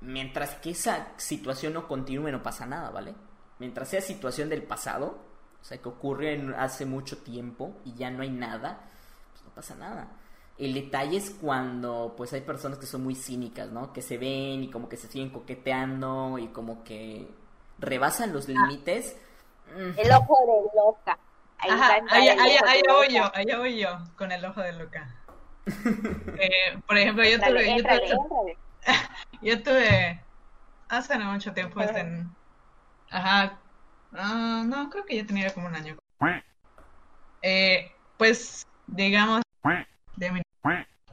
mientras que esa situación no continúe, no pasa nada, ¿vale? Mientras sea situación del pasado, o sea, que ocurrió en- hace mucho tiempo y ya no hay nada, pues no pasa nada. El detalle es cuando pues hay personas que son muy cínicas, ¿no? Que se ven y como que se siguen coqueteando y como que rebasan los límites. Mm, El ojo de loca. Ahí Ajá, allá, el allá, allá voy yo, allá voy yo, con el ojo de loca. <laughs> Eh, por ejemplo, yo tuve, yo tuve, éntrale. <laughs> yo tuve hace no mucho tiempo, este, en- ajá, ah, no, creo que ya tenía como un año. Eh, pues, digamos, de mi-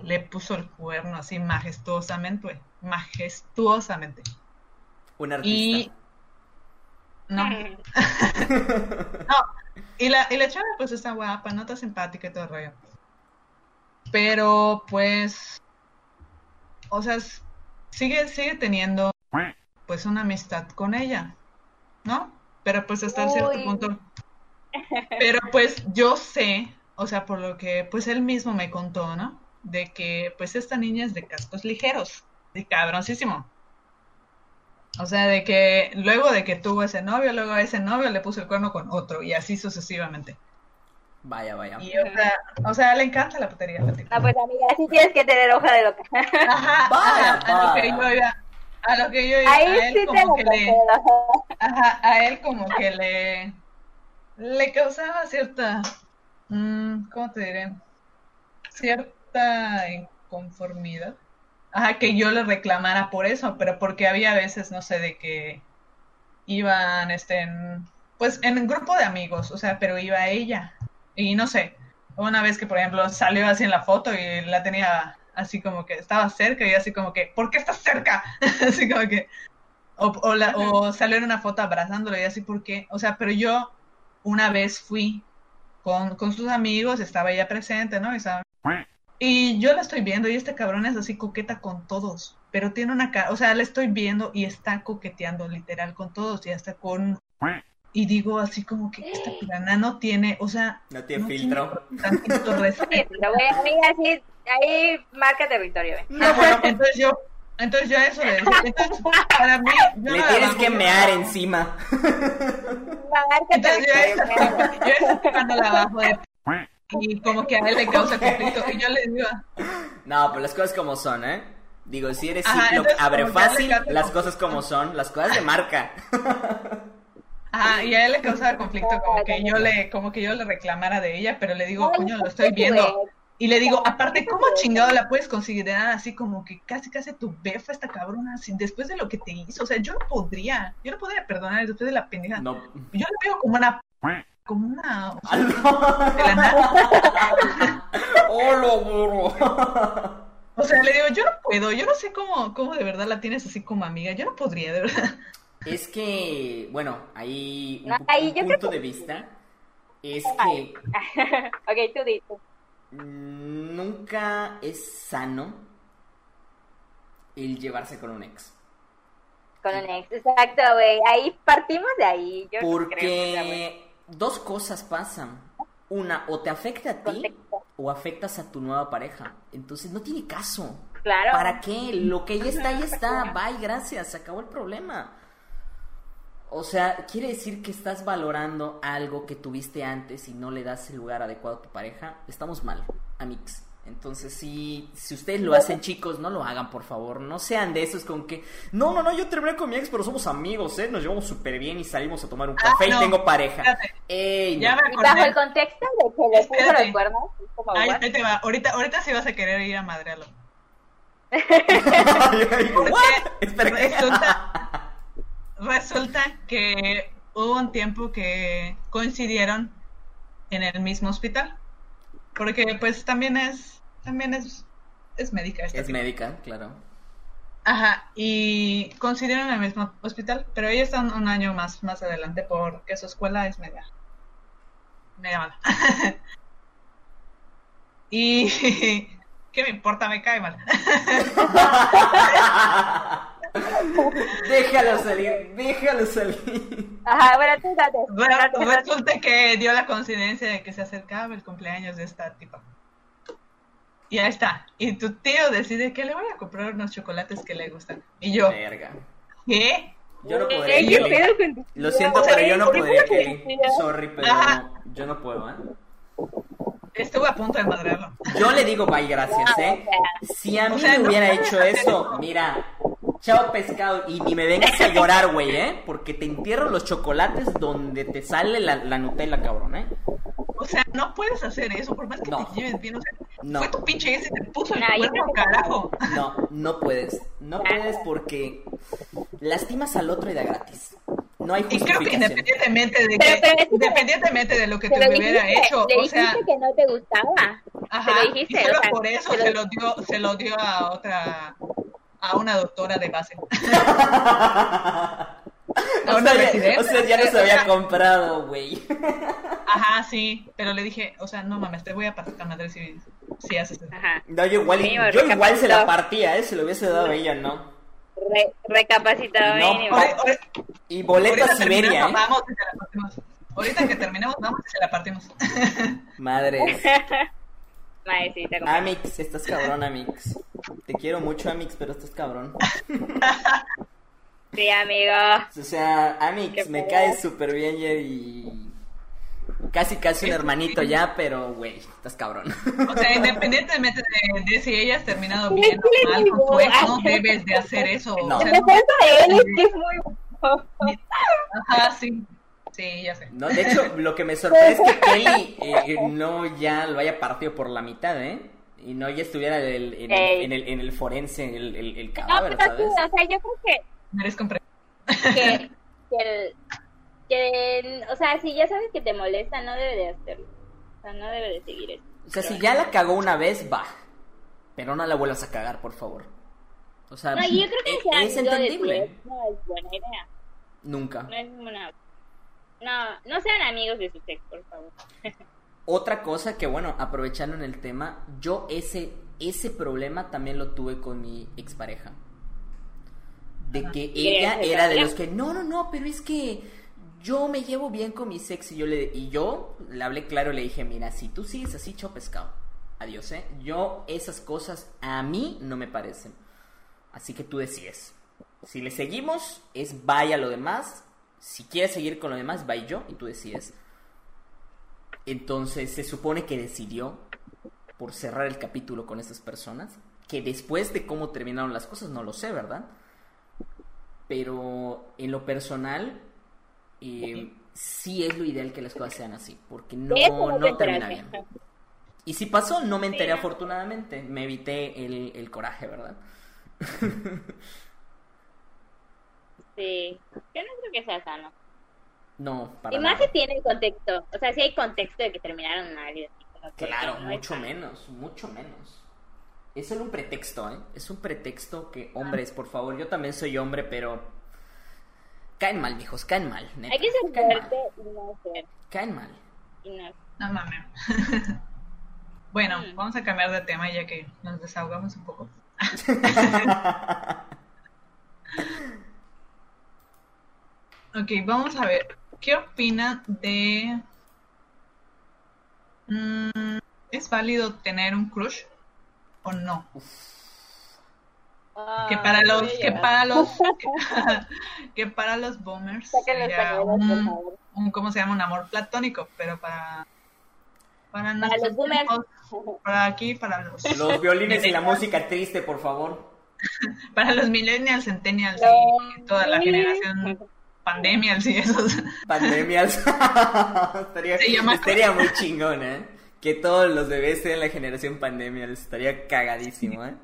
le puso el cuerno así majestuosamente, majestuosamente. un Y artista. No, <laughs> No, y la, y la chava pues está guapa, no está simpática y todo el rollo. Pero pues, o sea, sigue, sigue teniendo pues una amistad con ella, ¿no? Pero pues hasta cierto punto. <laughs> Pero pues yo sé, o sea, por lo que pues él mismo me contó, ¿no? De que pues esta niña es de cascos ligeros, y cabroncísimo. O sea, de que luego de que tuvo ese novio, luego a ese novio le puso el cuerno con otro y así sucesivamente. Vaya, vaya. Y o sea, o sea, le encanta la putería. No, pues amiga, sí tienes que tener hoja de loca. Ajá, <laughs> Vaya, ajá, a lo que yo iba, a lo que yo iba, Ahí a él sí te como lo que le, ajá, a él como que le, le causaba cierta, mm, ¿cómo te diré? Cierta inconformidad. Ajá, que yo le reclamara por eso, pero porque había veces, no sé, de que iban, este, en, pues en un grupo de amigos, o sea, pero iba ella. Y no sé, una vez que, por ejemplo, salió así en la foto y la tenía así como que estaba cerca y así como que, ¿por qué estás cerca? <laughs> así como que, o, o, la- o salió en una foto abrazándolo y así, ¿por qué? O sea, pero yo una vez fui con, con sus amigos, estaba ella presente, ¿no? Y, estaba- y yo la estoy viendo y este cabrón es así coqueta con todos, pero tiene una cara, o sea, la estoy viendo y está coqueteando literal con todos y hasta con... Y digo así como que esta <gasps> pirana no tiene, o sea, No tiene no filtro. tiene tantito <laughs> Sí, respeto. pero güey, amiga, sí, ahí marca territorio. No, bueno, <laughs> Entonces yo, entonces yo eso le decía, entonces para mí, yo le tienes que mear encima. <laughs> Marca Entonces yo eso, yo eso cuando la bajo de y como que a él le causa conflicto y yo le digo, No, pero las cosas como son, ¿eh? Digo, si eres Ajá, ciclo, entonces, abre fácil, causa las como- cosas como son, las cosas de marca. <laughs> ajá, y a él le causaba conflicto como que yo le, como que yo le reclamara de ella, pero le digo, coño, lo estoy viendo. Y le digo, aparte, ¿cómo chingado la puedes considerar así como que casi casi tu befa esta cabrona así después de lo que te hizo? O sea, yo no podría, yo no podría perdonar después de la pendeja. No. Yo la veo como una, como una, o sea, ¡Hola, de la nada. <laughs> burro! O sea, le digo, yo no puedo, yo no sé cómo, cómo de verdad la tienes así como amiga, yo no podría, de verdad. Es que, bueno, un, No, ahí un yo creo punto que- de vista. Es que <laughs> ok, tú dices. mm, nunca es sano el llevarse con un ex. Con un ex. Exacto, güey. Ahí partimos de ahí. Yo creo. Porque dos cosas pasan. Una, o te afecta a ti o afectas a tu nueva pareja. Entonces no tiene caso. Claro. ¿Para qué? Lo que ya está, ya está. <laughs> Bye, gracias. Se acabó el problema. O sea, quiere decir que estás valorando algo que tuviste antes y no le das el lugar adecuado a tu pareja. Estamos mal, amigos. Entonces, si, si ustedes lo hacen, chicos, no lo hagan, por favor. No sean de esos con que, no, no, no, yo terminé con mi ex, pero somos amigos, ¿eh? Nos llevamos súper bien y salimos a tomar un Ah, café no. y tengo pareja. Espérate. Ey, no. Ya me Y bajo el contexto de que le puso los cuernos. Ahí, te va. Ahorita, ahorita sí vas a querer ir a madrearlo. <laughs> Resulta, <laughs> resulta que hubo un tiempo que coincidieron en el mismo hospital. Porque pues también es, también es, es médica esta Es médica, claro. Ajá, y coincidieron en el mismo hospital, pero ella está un, un año más, más adelante porque su escuela es media, media mala. <laughs> y <laughs> ¿qué me importa? Me cae mal. <laughs> <laughs> déjalo salir, déjalo salir. Ajá, bueno, tú date. Bueno, Date, date. resulta que dio la coincidencia de que se acercaba el cumpleaños de esta tipa. Y ahí está. Y tu tío decide que le voy a comprar unos chocolates que le gustan. Y yo, Verga. ¿qué? Yo no podría, ¿qué Kelly. pedo con tu Lo siento, pero yo no ¿Por qué podría, Kelly. Sorry, pero Ajá. yo no puedo, ¿eh? Estuve a punto de madrearlo. Yo le digo bye, gracias, ¿eh? Si a mí O sea, me no hubiera hecho eso. mira, chao pescado, y ni me vengas a llorar, güey, ¿eh? Porque te entierro los chocolates donde te sale la, la Nutella, cabrón, ¿eh? O sea, no puedes hacer eso, por más que No. te lleves bien. O sea, No. fue tu pinche ese te puso el No, que- carajo. No, no puedes. No puedes porque lastimas al otro y da gratis. No hay Y creo que justificación. independientemente de que, pero es que- independientemente de lo que te Pero hubiera dijiste- hecho, le o dijiste sea, que no te gustaba. ajá, lo dijiste, y solo o sea, por eso lo- se lo dio, se lo dio a otra, a una doctora de base. <laughs> A O sea, ya, residente. o sea, ya los O sea, había <laughs> comprado, güey. Ajá, sí, pero le dije, o sea, no mames, te voy a pasar la madre si, si haces eso. Ajá. No, yo igual, yo igual se la partía, ¿eh? Se lo hubiese dado a ella, ¿no? Re- recapacitado No, ahori- Y boleto a ahorita Siberia, ¿eh? Vamos y se la partimos. Ahorita que terminemos, vamos y se la partimos. <laughs> Madres. Mae, sí, te comprendo. Amix, estás cabrón, Amix. Te quiero mucho, Amix, pero estás cabrón. Sí, amigo. O sea, Amix, me pedo. cae súper bien y casi casi un hermanito ya, pero güey, estás cabrón. O sea, independientemente de, de si ella has terminado bien o mal con tu digo, ex, no debes de hacer eso. No. O sea, defensa de él es que es muy... Ajá, sí. Sí, ya sé. No, de hecho, <laughs> lo que me sorprende es que Kelly eh, no ya lo haya partido por la mitad, ¿eh? Y no ya estuviera en el, en el, en el, en el forense, el, el, el No, cadáver, pero sí, ¿sabes? o sea, yo creo que Eres compre- que, <laughs> que, el- que, o sea, si ya sabes que te molesta, no debe de hacerlo. O sea, no debe de seguir eso. O sea, si ya la cagó una vez, va. Pero no la vuelvas a cagar, por favor. O sea, No, y yo creo que sea es entendible. no es buena idea. Nunca. No es una... No, no sean amigos de su ex, por favor. Otra cosa que, bueno, aprovechando en el tema, yo ese, ese problema también lo tuve con mi expareja. De Ajá. que ¿Y ella era de los que, no, no, no, pero es que yo me llevo bien con mi ex y yo le, y yo le hablé claro, le dije, mira, si tú sigues así, chao pescado. Adiós, ¿eh? Yo esas cosas a mí no me parecen. Así que tú decides. Si le seguimos, es vaya lo demás. Si quieres seguir con lo demás, vaya yo y tú decides. Entonces se supone que decidió por cerrar el capítulo con estas personas. Que después de cómo terminaron las cosas, no lo sé, ¿verdad? Pero en lo personal, eh, sí es lo ideal que las cosas sean así. Porque no, no te no termina bien. Y si pasó, no me enteré afortunadamente. Me evité el, el coraje, ¿verdad? <laughs> Sí, yo no creo que sea sano. No, para Y más nada. si tiene el contexto. O sea, si hay contexto de que terminaron mal. y así como que Claro, no mucho menos, mucho menos. Es solo un pretexto, ¿eh? Es un pretexto que, hombres, por favor, yo también soy hombre, pero... Caen mal, mijos, caen mal. neta, Hay que ser caen fuerte mal, y no ser. caen mal. Y no. No mames. <laughs> bueno, Mm. vamos a cambiar de tema ya que nos desahogamos un poco. <laughs> <laughs> Ok, vamos a ver. ¿Qué opinan de... Mm, ¿Es válido tener un crush o no? Que para Ah, los, voy a que para los, <laughs> <laughs> que para los boomers los sería un, un, ¿cómo se llama? Un amor platónico, pero para, para, Para los boomers. tiempos, para aquí, para los, Los violines y la música triste, por favor. <laughs> para los millennials, centennials No. y toda la generación pandemials y esos. Pandemias. <laughs> estaría, Se llama- estaría muy chingón, ¿eh? Que todos los bebés estén en la generación pandemial. Estaría cagadísimo, ¿eh?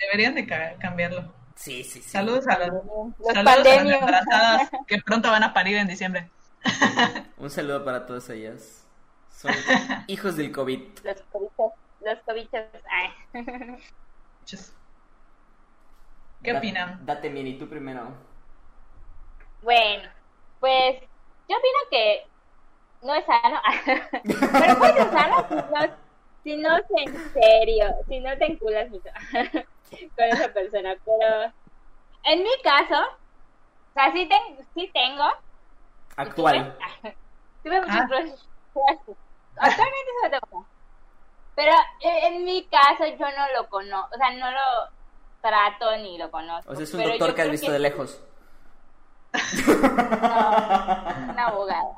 Deberían de ca- cambiarlo. Sí, sí, sí. Saludos a las, Los saludos a las embarazadas que pronto van a parir en diciembre. <laughs> Un saludo para todas ellas. Son <laughs> hijos del COVID. Los cobichos. Los cobichos. Ay. Chus. ¿Qué Da- opinan? Date bien, y tú primero. Bueno, pues yo opino que no es sano. <laughs> Pero puede ser sano si no, si no es en serio, si no te enculas mucho <laughs> con esa persona. Pero en mi caso, o sea, sí, ten- sí tengo. Actual. Tuve, tuve muchos Ah. crushes. Actualmente se lo tengo. Pero en, en mi caso yo no lo conozco, o sea, no lo trato ni lo conozco. O sea, es un doctor que has visto de lejos. No, una abogada.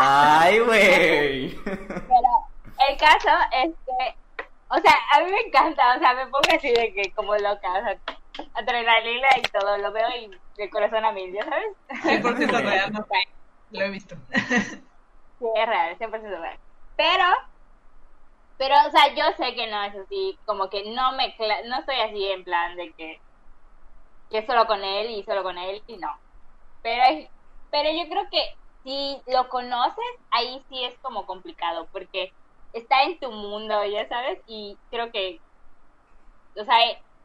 Ay, güey. Pero el caso es que, o sea, a mí me encanta, o sea, me pongo así de que como loca, o sea, adrenalina y todo, lo veo y el corazón a mil, ¿ya sabes? 100% real, no lo he visto. Sí, es real, 100% real. Pero, pero, o sea, yo sé que no es así, como que no me, cla- no estoy así en plan de que, que solo con él y solo con él y no. Pero, es- pero yo creo que si lo conoces, ahí sí es como complicado, porque está en tu mundo, ya sabes, y creo que, o sea,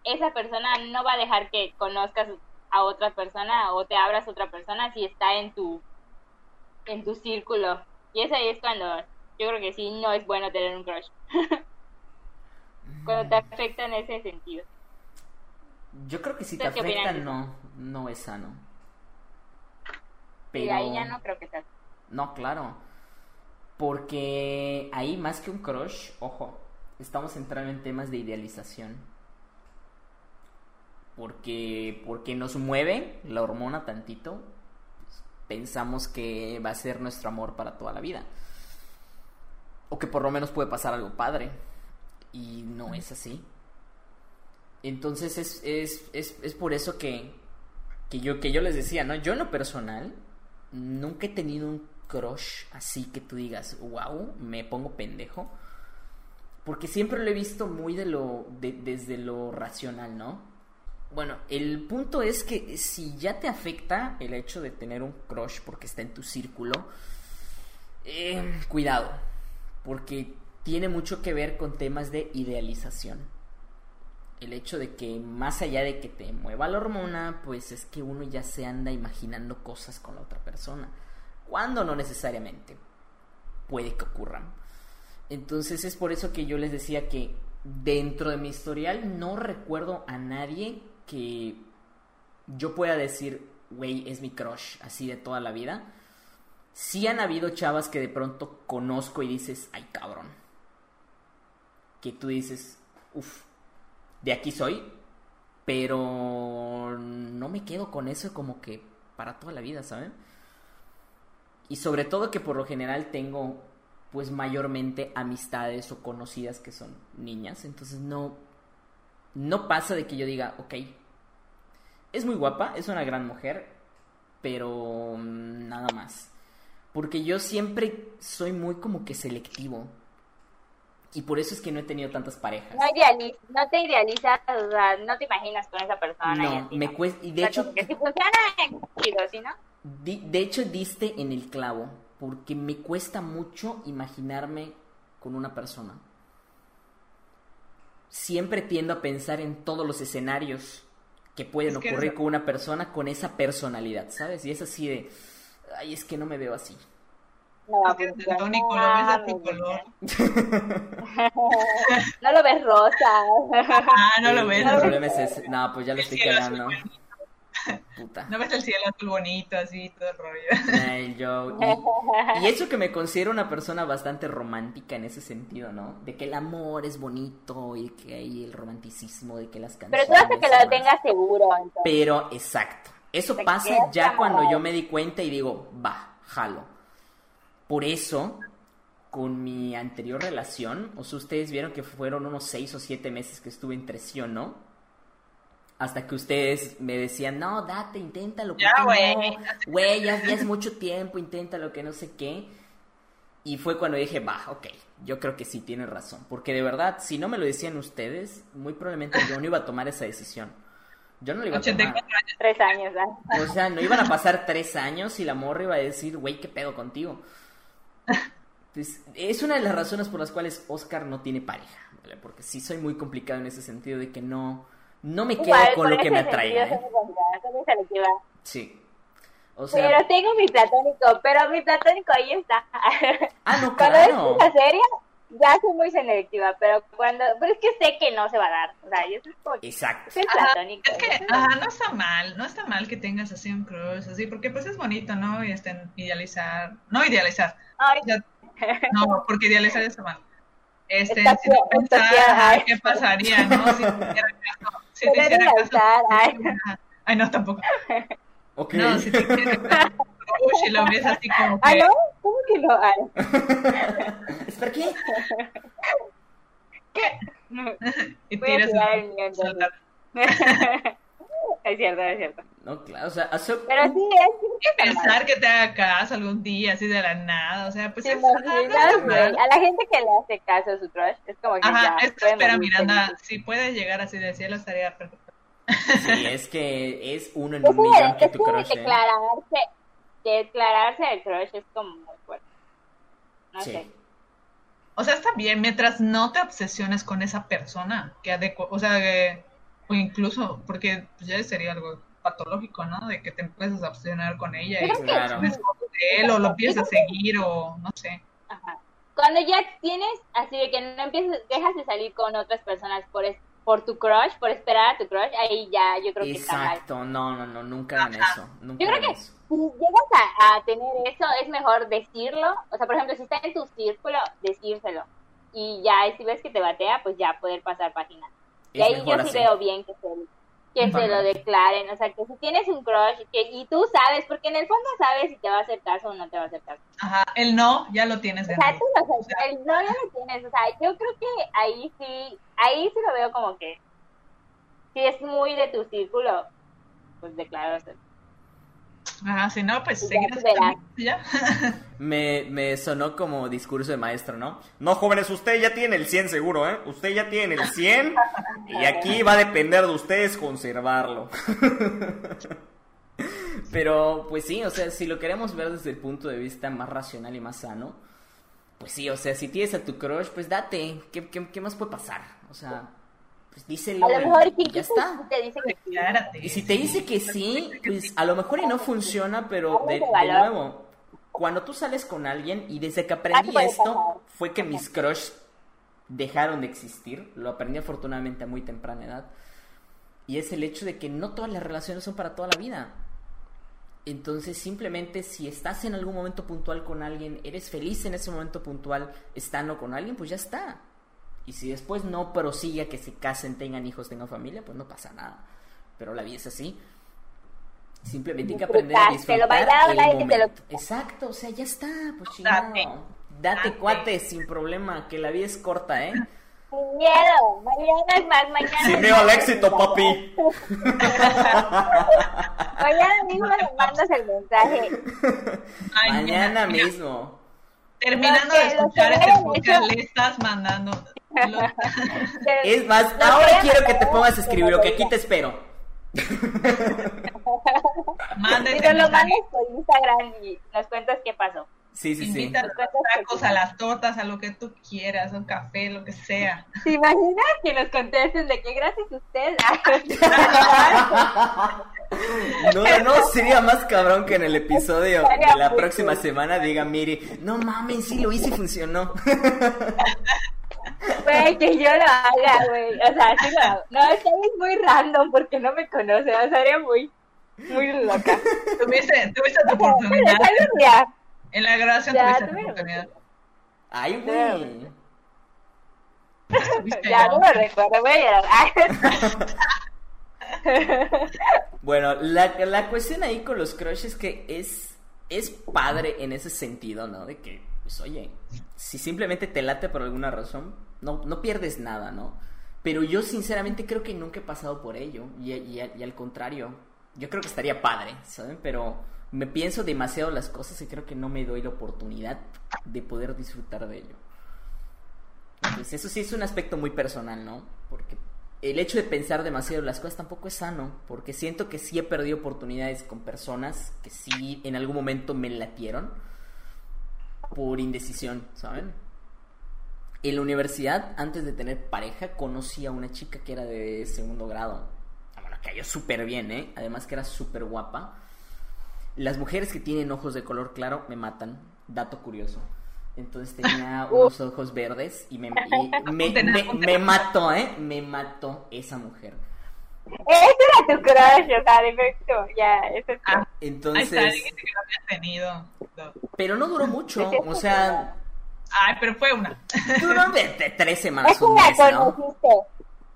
esa persona no va a dejar que conozcas a otra persona o te abras a otra persona si está en tu en tu círculo. Y eso ahí es cuando yo creo que sí no es bueno tener un crush. <laughs> cuando te afecta en ese sentido. Yo creo que si te ¿Ustedes qué afecta, no, no es sano. Y Pero... ahí ya no creo que sea. No, claro. Porque ahí más que un crush, ojo, estamos entrando en temas de idealización. porque, porque nos mueve la hormona tantito, pues, pensamos que va a ser nuestro amor para toda la vida. O que por lo menos puede pasar algo padre. Y no es así. Entonces es, es, es, es por eso que, que, yo, que yo les decía, ¿no? Yo en lo personal nunca he tenido un crush así que tú digas, wow, me pongo pendejo. Porque siempre lo he visto muy de lo, de- desde lo racional, ¿no? Bueno, el punto es que si ya te afecta el hecho de tener un crush porque está en tu círculo, eh, cuidado, porque tiene mucho que ver con temas de idealización. El hecho de que más allá de que te mueva la hormona, pues es que uno ya se anda imaginando cosas con la otra persona, cuando no necesariamente puede que ocurran. Entonces es por eso que yo les decía que dentro de mi historial no recuerdo a nadie que yo pueda decir, güey, es mi crush, así de toda la vida. Sí han habido chavas que de pronto conozco y dices, ay cabrón. Que tú dices, uff, de aquí soy. Pero no me quedo con eso como que para toda la vida, ¿saben? Y sobre todo que por lo general tengo pues mayormente amistades o conocidas que son niñas. Entonces no, no pasa de que yo diga, ok, es muy guapa, es una gran mujer, pero nada más. Porque yo siempre soy muy como que selectivo. Y por eso es que no he tenido tantas parejas. No, idealiz no te idealizas, o sea, no te imaginas con esa persona. y No, así, me ¿no? cuesta... Y de O sea, hecho, que si funciona, chido, ¿sí, no? Di- de hecho, diste en el clavo, porque me cuesta mucho imaginarme con una persona. Siempre tiendo a pensar en todos los escenarios que pueden Es ocurrir con una persona con esa personalidad, ¿sabes? Y es así de, ay, es que no me veo así. No va a Es que es funcionar. daltónico, lo ves a tu no, color. No lo ves rosa. Ah, no lo El- ves. El así. problema es ese. No, pues ya lo El estoy cagando. Puta. No ves el cielo azul bonito, así, todo el rollo. Ay, yo- y, y eso que me considero una persona bastante romántica en ese sentido, ¿no? De que el amor es bonito y que hay el romanticismo, de que las Pero canciones... tú haces que lo tengas seguro. Entonces. Pero, exacto. Eso pasa ya cuando yo me di cuenta y digo, va, jalo. Por eso, con mi anterior relación, o sea, ustedes vieron que fueron unos seis o siete meses que estuve entre sí o no. Hasta que ustedes me decían, no, date, inténtalo. ¿por Ya, güey. no? <laughs> Güey, ya, ya es mucho tiempo, inténtalo, que no sé qué. Y fue cuando dije, va, ok, yo creo que sí tienen razón. Porque de verdad, si no me lo decían ustedes, muy probablemente yo no iba a tomar esa decisión. Yo no lo iba a tomar. 84 años. Tres años, ¿ah? O sea, no iban a pasar tres años y la morra iba a decir, güey, ¿qué pedo contigo? Es una de las razones por las cuales Oscar no tiene pareja, ¿vale? Porque sí soy muy complicado en ese sentido de que no, no me quedo Igual, con lo que me atraiga, ¿eh? Sí. O sea, Pero tengo mi platónico, pero mi platónico ahí está. ah, no, Cuando es claro. cosa seria, ya soy muy selectiva, pero cuando, pero es que sé que no se va a dar, o sea, yo soy como Exacto. soy Ajá, platónico. Es que, ajá, no está mal, no está mal que tengas así un crush, así, porque pues es bonito, ¿no? Y este, idealizar, no idealizar, Ay, no, porque idealizar está mal. Este, Está feo, está pensar ay. qué pasaría, ¿no? Si te hiciera caso, si te hiciera caso. ay. No, tampoco. <laughs> Ok. No, si te hiciera caso, y lo ves así como ¿Ah, que, no? ¿Cómo que <laughs> no? Ay, ¿Espera qué? y Voy a tiras <laughs> es cierto, es cierto. No, claro, o sea, hace- Pero sí, es Y pensar que te haga caso algún día, así de la nada, o sea, pues ¿Te es, no imaginas, mal. A la gente que le hace caso a su crush, es como que Ajá, ya. es que puede espera, Miranda, si puedes llegar así del cielo estaría perfecto. sí, es que es uno en un millón que, que es tu que crush, ¿eh? declararse, declararse el crush es como muy fuerte. No Sí. sé. O sea, está bien mientras no te obsesiones con esa persona, que adecu o sea, que- o incluso, porque ya sería algo patológico, ¿no? De que te empieces a obsesionar con ella y que te de él o lo empiezas a seguir o no sé. Ajá. Cuando ya tienes, así de que no empiezas, dejas de salir con otras personas por, es- por tu crush, por esperar a tu crush, ahí ya yo creo que está mal. Exacto, no, no, no, nunca hagan eso. Nunca Yo creo que eso. si llegas a, a tener eso, es mejor decirlo. O sea, por ejemplo, si está en tu círculo, decírselo. Y ya, si ves que te batea, pues ya poder pasar página. Y ahí yo sí veo bien que se, que se lo declaren, o sea, que si tienes un crush que, y tú sabes, porque en el fondo sabes si te va a hacer caso o no te va a hacer caso. Ajá, el no ya lo tienes O sea, tú lo sabes, el no ya lo tienes, o sea, yo creo que ahí sí, ahí sí lo veo como que, si es muy de tu círculo, pues declararse. Ajá, si no, pues Ya seguir tú así verás. también, ya. Me, me sonó como discurso de maestro, ¿no? No, jóvenes, usted ya tiene el 100 seguro, ¿eh? Usted ya tiene el 100 y aquí va a depender de ustedes conservarlo. <laughs> Pero, pues sí, o sea, si lo queremos ver desde el punto de vista más racional y más sano, pues sí, o sea, si tienes a tu crush, pues date. ¿Qué, qué, qué más puede pasar? O sea, pues díselo A lo y- mejor y ya está. te dice que sí. Declárate. Y si te dice que sí, pues a lo mejor y no funciona, pero de, de nuevo, cuando tú sales con alguien y desde que aprendí esto, fue que mis crush dejaron de existir. Lo aprendí afortunadamente a muy temprana edad. Y es el hecho de que no todas las relaciones son para toda la vida. Entonces, simplemente si estás en algún momento puntual con alguien, eres feliz en ese momento puntual estando con alguien, pues ya está. Y si después no prosigue a que se casen, tengan hijos, tengan familia, pues no pasa nada. Pero la vida es así. Simplemente hay que aprender a Disfrutar, te lo el te lo- momento. Exacto, o sea, ya está, pues chingado. Date. Date, Date. cuate, sin problema, que la vida es corta, ¿eh? Sin miedo, mañana es más, mañana. Sin miedo al éxito, papi. <laughs> Mañana mismo le mandas el mensaje. Mañana mismo. Terminando Los de escuchar este podcast, le estás mandando. <laughs> Es más, ahora quiero que te pongas a escribir lo que aquí te espero. Nos lo mandas por Instagram y nos cuentas qué pasó. Sí, sí, sí. Invita a los tacos, a las tortas, a lo que tú quieras, un café, lo que sea. ¿Te imaginas que nos contesten de que gracias a usted? <laughs> <laughs> No, no, no, sería más cabrón que en el episodio de la próxima semana diga Miri, no mames, sí lo hice y funcionó. Güey, que yo lo haga, güey. O sea, sí lo hago. No, es que es muy random porque no me conoce. O sea, sería muy, muy loca. Tuviste, tuviste tu oportunidad. En la grabación Ya, tuviste tu oportunidad. Ay, güey. Ya, no lo recuerdo, voy a llorar. <laughs> Bueno, la, la cuestión ahí con los crush es que es, es padre en ese sentido, ¿no? De que, pues oye, si simplemente te late por alguna razón, no, no pierdes nada, ¿no? Pero yo sinceramente creo que nunca he pasado por ello. Y, al contrario, yo creo que estaría padre, ¿saben? Pero me pienso demasiado las cosas y creo que no me doy la oportunidad de poder disfrutar de ello. Entonces, eso sí es un aspecto muy personal, ¿no? Porque el hecho de pensar demasiado las cosas tampoco es sano, porque siento que sí he perdido oportunidades con personas que sí en algún momento me latieron por indecisión, ¿saben? En la universidad, antes de tener pareja, conocí a una chica que era de segundo grado. Ah, Bueno, cayó súper bien, ¿eh? Además que era súper guapa. Las mujeres que tienen ojos de color claro me matan. Dato curioso. Entonces tenía <laughs> unos ojos verdes y me, <laughs> y me, me- mató, ¿eh? Me mató esa mujer. Ese era tu crush, o sea, de ya, eso es Ah, Ahí Entonces, está, dijiste que lo habías tenido. pero no duró mucho, o sea, Ay, pero fue una. <laughs> duró de, de tres Es semanas, que un la mes, ¿no? conociste.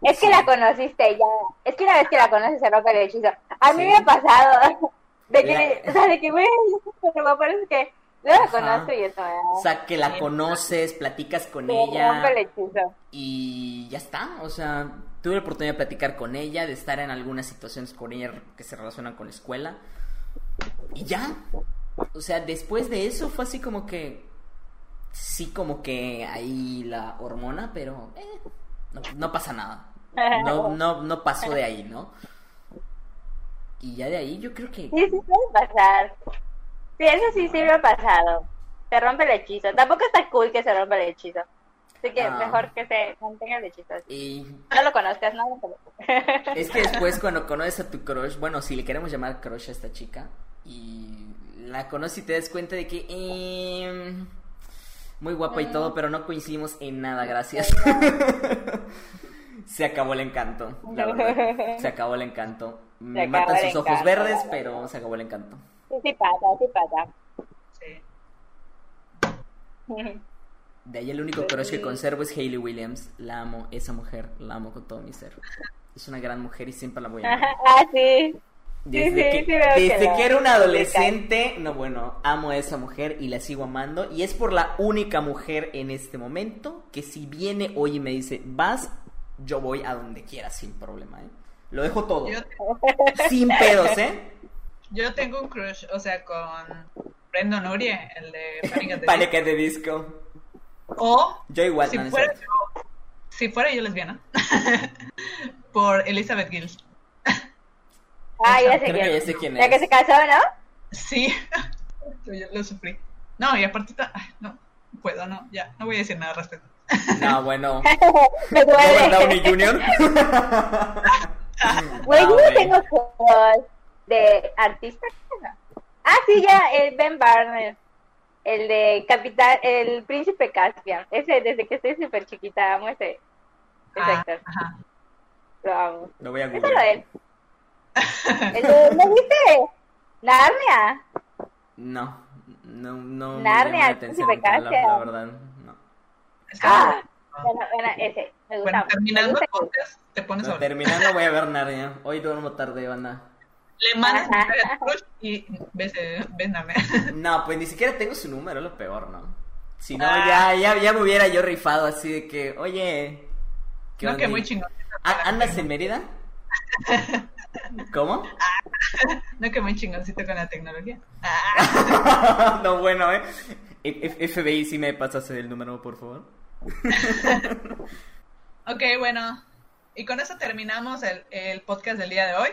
Es que la conociste ya. Es que una vez que la conoces se rompe el hechizo. A mí Sí. me ha pasado. <laughs> De que, La- o sea, de que, güey, pero me parece que no la conozco y eso, O sea, que la conoces, platicas con me rompe el ella hechizo. y ya está. O sea, tuve la oportunidad de platicar con ella, de estar en algunas situaciones con ella que se relacionan con la escuela. Y ya. O sea, después de eso fue así como que. Sí, como que ahí la hormona, pero. eh, no, no pasa nada. No, <laughs> no, no pasó de ahí, ¿no? Y ya de ahí yo creo que. Sí, sí puede pasar. Sí, eso sí, sí me ha pasado. Se rompe el hechizo. Tampoco está cool que se rompa el hechizo. Así que Ah. mejor que se mantenga el hechizo. Y No lo conozcas, ¿no? Es que después <laughs> cuando conoces a tu crush, bueno, si le queremos llamar crush a esta chica, y la conoces y te das cuenta de que... em, muy guapa y todo, pero no coincidimos en nada, gracias. <laughs> se acabó el encanto, la verdad. Se acabó el encanto. Me matan sus ojos encanto. verdes, pero se acabó el encanto. Sí, sí pasa, sí pasa. Sí. De ahí el único crush que conservo es Hayley Williams. La amo, esa mujer, la amo con todo mi ser. Es una gran mujer y siempre la voy a amar. <laughs> ah, sí. Desde, sí, que, sí veo que desde que era una adolescente, no bueno, amo a esa mujer y la sigo amando. Y es por la única mujer en este momento que si viene hoy y me dice, vas, yo voy a donde quieras sin problema, ¿eh? Lo dejo todo. Yo, Sin pedos, ¿eh? <laughs> yo tengo un crush, o sea, con Brendan Urie, el de Panic at the Disco. O Yo igual, si no, fuera, yo, si fuera yo lesbiana, <laughs> por Elizabeth Gills. Ah, ya sé Creo que quién. ya sé quién La que es. se casó, ¿no? Sí, <laughs> yo lo sufrí. No, y aparte, ay, no puedo, no, ya, no voy a decir nada al respecto. No, <laughs> bueno. <laughs> Me duele. Downey Jr. Güey, No, yo tengo cosas de artista. Ah, sí, ya, el Ben Barnes. El de Capital, el Príncipe Caspian. Ese, desde que estoy súper chiquita, amo ese, ese Ah. Lo amo. Lo voy a Es solo googlear. de- ¿No viste? Narnia. No, no, no. me Narnia, la atención Príncipe nunca, la, la verdad, no. Ah, bueno, bueno, ese. Me gusta. bueno, terminando Me gusta. te pones No, a terminando voy a ver Narnia. Hoy duermo tarde, banda. Le mandas a crush y ves, eh, ves Narnia. No, pues ni siquiera tengo su número, es lo peor, ¿no? Si no, Ah. ya, ya, ya me hubiera yo rifado así de que, oye. ¿qué No, onda? que muy chingón. ¿A- ¿Andas en Mérida? <laughs> ¿Cómo? <laughs> No, que muy chingoncito con la tecnología. Ah, <laughs> no, bueno, ¿eh? FBI, si me pasas el número, por favor. <laughs> ok, bueno. Y con eso terminamos el, el podcast del día de hoy.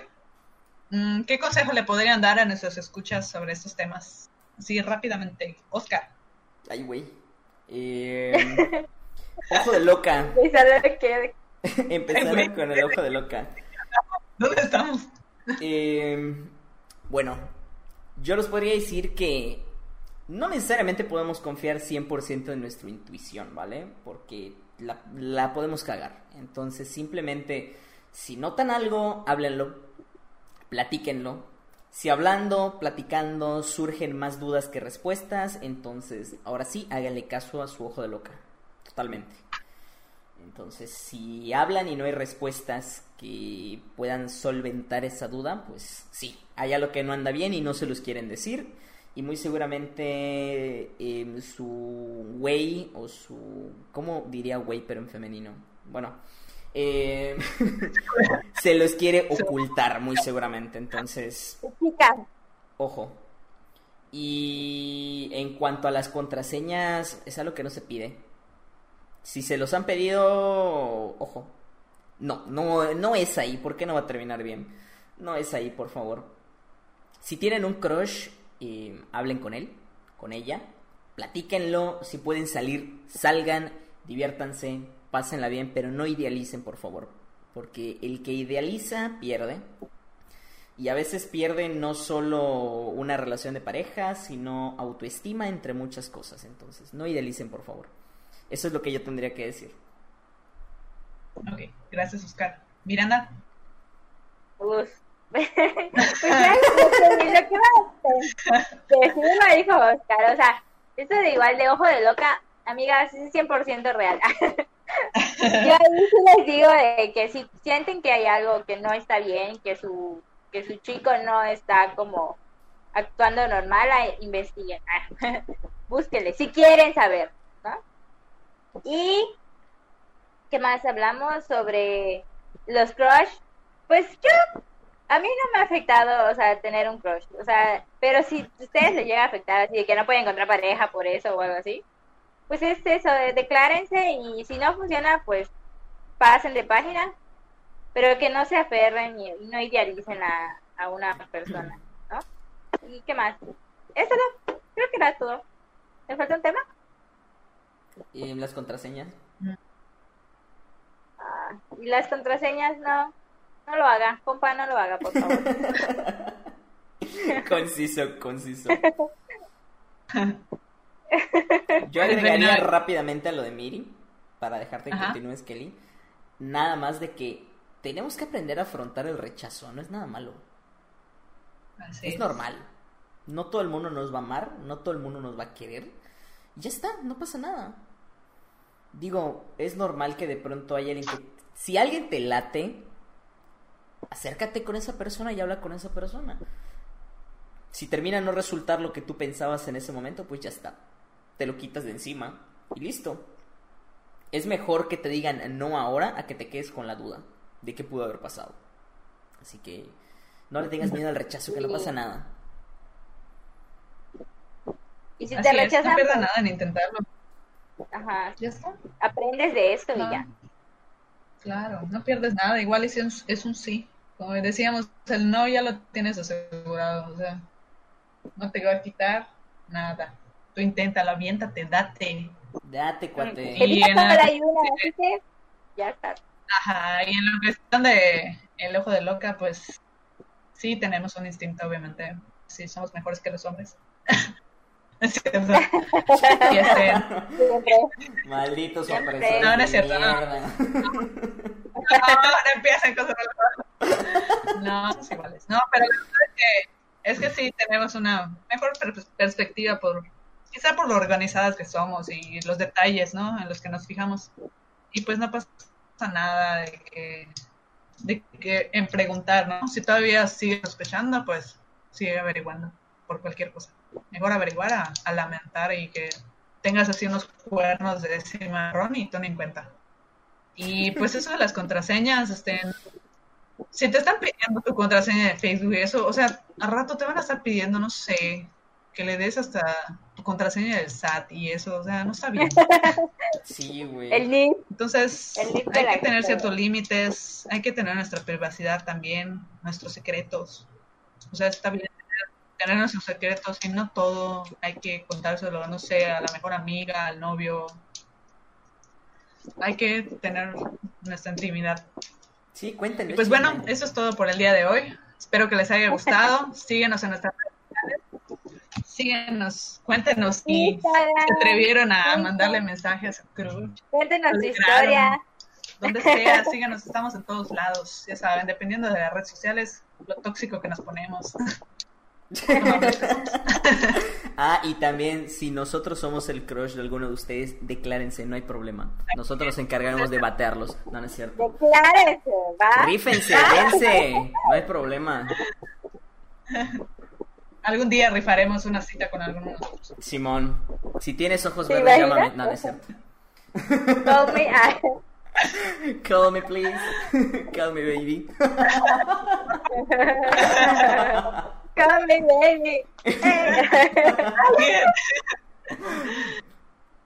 Mm, ¿Qué consejo le podrían dar a nuestros escuchas sobre estos temas? Así rápidamente. Oscar. Ay, güey. Eh, ojo de loca. Güey. con el ojo de loca. ¿Dónde estamos? Eh, bueno, yo les podría decir que no necesariamente podemos confiar 100% en nuestra intuición, ¿vale? Porque la, podemos cagar. Entonces, simplemente, si notan algo, háblenlo, platíquenlo. Si hablando, platicando, surgen más dudas que respuestas, entonces, ahora sí, háganle caso a su ojo de loca. Totalmente. Entonces, si hablan y no hay respuestas que puedan solventar esa duda, pues sí, hay algo que no anda bien y no se los quieren decir. Y muy seguramente em, su güey o su... ¿Cómo diría güey pero en femenino? Bueno, em, <laughs> se los quiere ocultar muy seguramente. Entonces, Ojo. Y en cuanto a las contraseñas, es algo que no se pide. Si se los han pedido, ojo. No, no, no es ahí. ¿Por qué no va a terminar bien? No es ahí, por favor. Si tienen un crush, eh, hablen con él, con ella. Platíquenlo. Si pueden salir, salgan, diviértanse, pásenla bien, pero no idealicen, por favor. Porque el que idealiza pierde. Y a veces pierde no solo una relación de pareja, sino autoestima entre muchas cosas. Entonces, no idealicen, por favor. Eso es lo que yo tendría que decir. Ok, gracias, Oscar. Miranda. Uf. <laughs> pues ya lo que, lo que lo dijo Oscar. O sea, esto de igual de ojo de loca, amigas, es 100% real. <laughs> Yo ahí sí les digo de que si sienten que hay algo que no está bien, que su, que su chico no está como actuando normal, investiguen. <laughs> Búsquenle, si quieren saber. Y, ¿qué más hablamos sobre los crush? Pues yo a mí no me ha afectado, o sea, tener un crush, o sea, pero si ustedes les llega a afectar así de que no pueden encontrar pareja por eso o algo así, pues es eso, de- declárense y si no funciona, pues pasen de página, pero que no se aferren y, y no idealicen a, a una persona, ¿no? ¿Y qué más? Eso no, creo que era todo. ¿Me falta un tema? ¿Y las contraseñas? Ah, y las contraseñas, no, no lo haga, compa, no lo haga, por favor. <laughs> conciso, conciso. <laughs> Yo agregaría rápidamente a lo de Miri, para dejarte que Ajá. continúes, Kelly. Nada más de que tenemos que aprender a afrontar el rechazo, no es nada malo. Así Es normal. No todo el mundo nos va a amar, no todo el mundo nos va a querer. Y ya está, no pasa nada. Digo, es normal que de pronto haya alguien que... Si alguien te late, acércate con esa persona y habla con esa persona. Si termina no resultar lo que tú pensabas en ese momento, pues ya está. Te lo quitas de encima y listo. Es mejor que te digan no ahora a que te quedes con la duda de qué pudo haber pasado. Así que no le tengas miedo al rechazo, que no pasa nada. Y si Así te es, rechazan, no pierda pues, nada en intentarlo. Ajá, Ya está. aprendes de esto y No. ya. Claro, no pierdes nada, igual es un, es un sí. Como decíamos, el no ya lo tienes asegurado, o sea, no te va a quitar nada. Tú inténtalo, aviéntate, date. Date, cuate. Y en la- ayuda, <laughs> ya está. Ajá, y en la cuestión de el ojo de loca, pues sí tenemos un instinto, obviamente. Sí, somos mejores que los hombres. <laughs> <laughs> es cierto. Y este, Siempre. Malditos Siempre. opresores. No, no es cierto, no. <laughs> No, no empiecen cosas No, somos iguales. No, pero la verdad es que, es que sí tenemos una mejor per- perspectiva por, quizá por lo organizadas que somos y los detalles, ¿no? En los que nos fijamos. Y pues no pasa nada de que, de que en preguntar, ¿no? Si todavía sigue sospechando, pues sigue averiguando por cualquier cosa. Mejor averiguar a, a lamentar y que tengas así unos cuernos de cimarrón y tú ni en cuenta. Y pues eso de las contraseñas, este, si te están pidiendo tu contraseña de Facebook y eso, o sea, a rato te van a estar pidiendo, no sé, que le des hasta tu contraseña del SAT y eso, o sea, no está bien. <laughs> Sí, güey. Entonces, El hay que tener historia. ciertos límites, hay que tener nuestra privacidad también, nuestros secretos. O sea, está bien tener, nuestros secretos y no todo hay que contárselo, no sé, a la mejor amiga, al novio. Hay que tener nuestra intimidad. Sí, cuéntenme. Y pues bueno, eso es todo por el día de hoy. Espero que les haya gustado. Síguenos en nuestras redes sociales. Síguenos, cuéntenos si se atrevieron a mandarle mensajes a Cruz. cuéntenos Claro. historia. donde sea, síganos, estamos en todos lados, ya saben, dependiendo de las redes sociales, lo tóxico que nos ponemos. <laughs> Ah, y también, si nosotros somos el crush de alguno de ustedes, declárense, no hay problema. Nosotros nos encargaremos de batearlos. No, no es cierto. Declárese, ¿va? Rífense, <laughs> dense. No hay problema. Algún día rifaremos una cita con alguno de nosotros. Simón, si tienes ojos ¿Te verdes, llámame. No, no es cierto. Call me, <laughs> Call me, please. Call me, baby. Me, baby.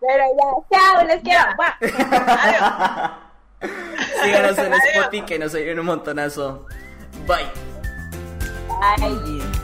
Pero ya, chao, los quiero. <laughs> Síganos en. Spotify que nos ayuden un montonazo. Bye. Bye.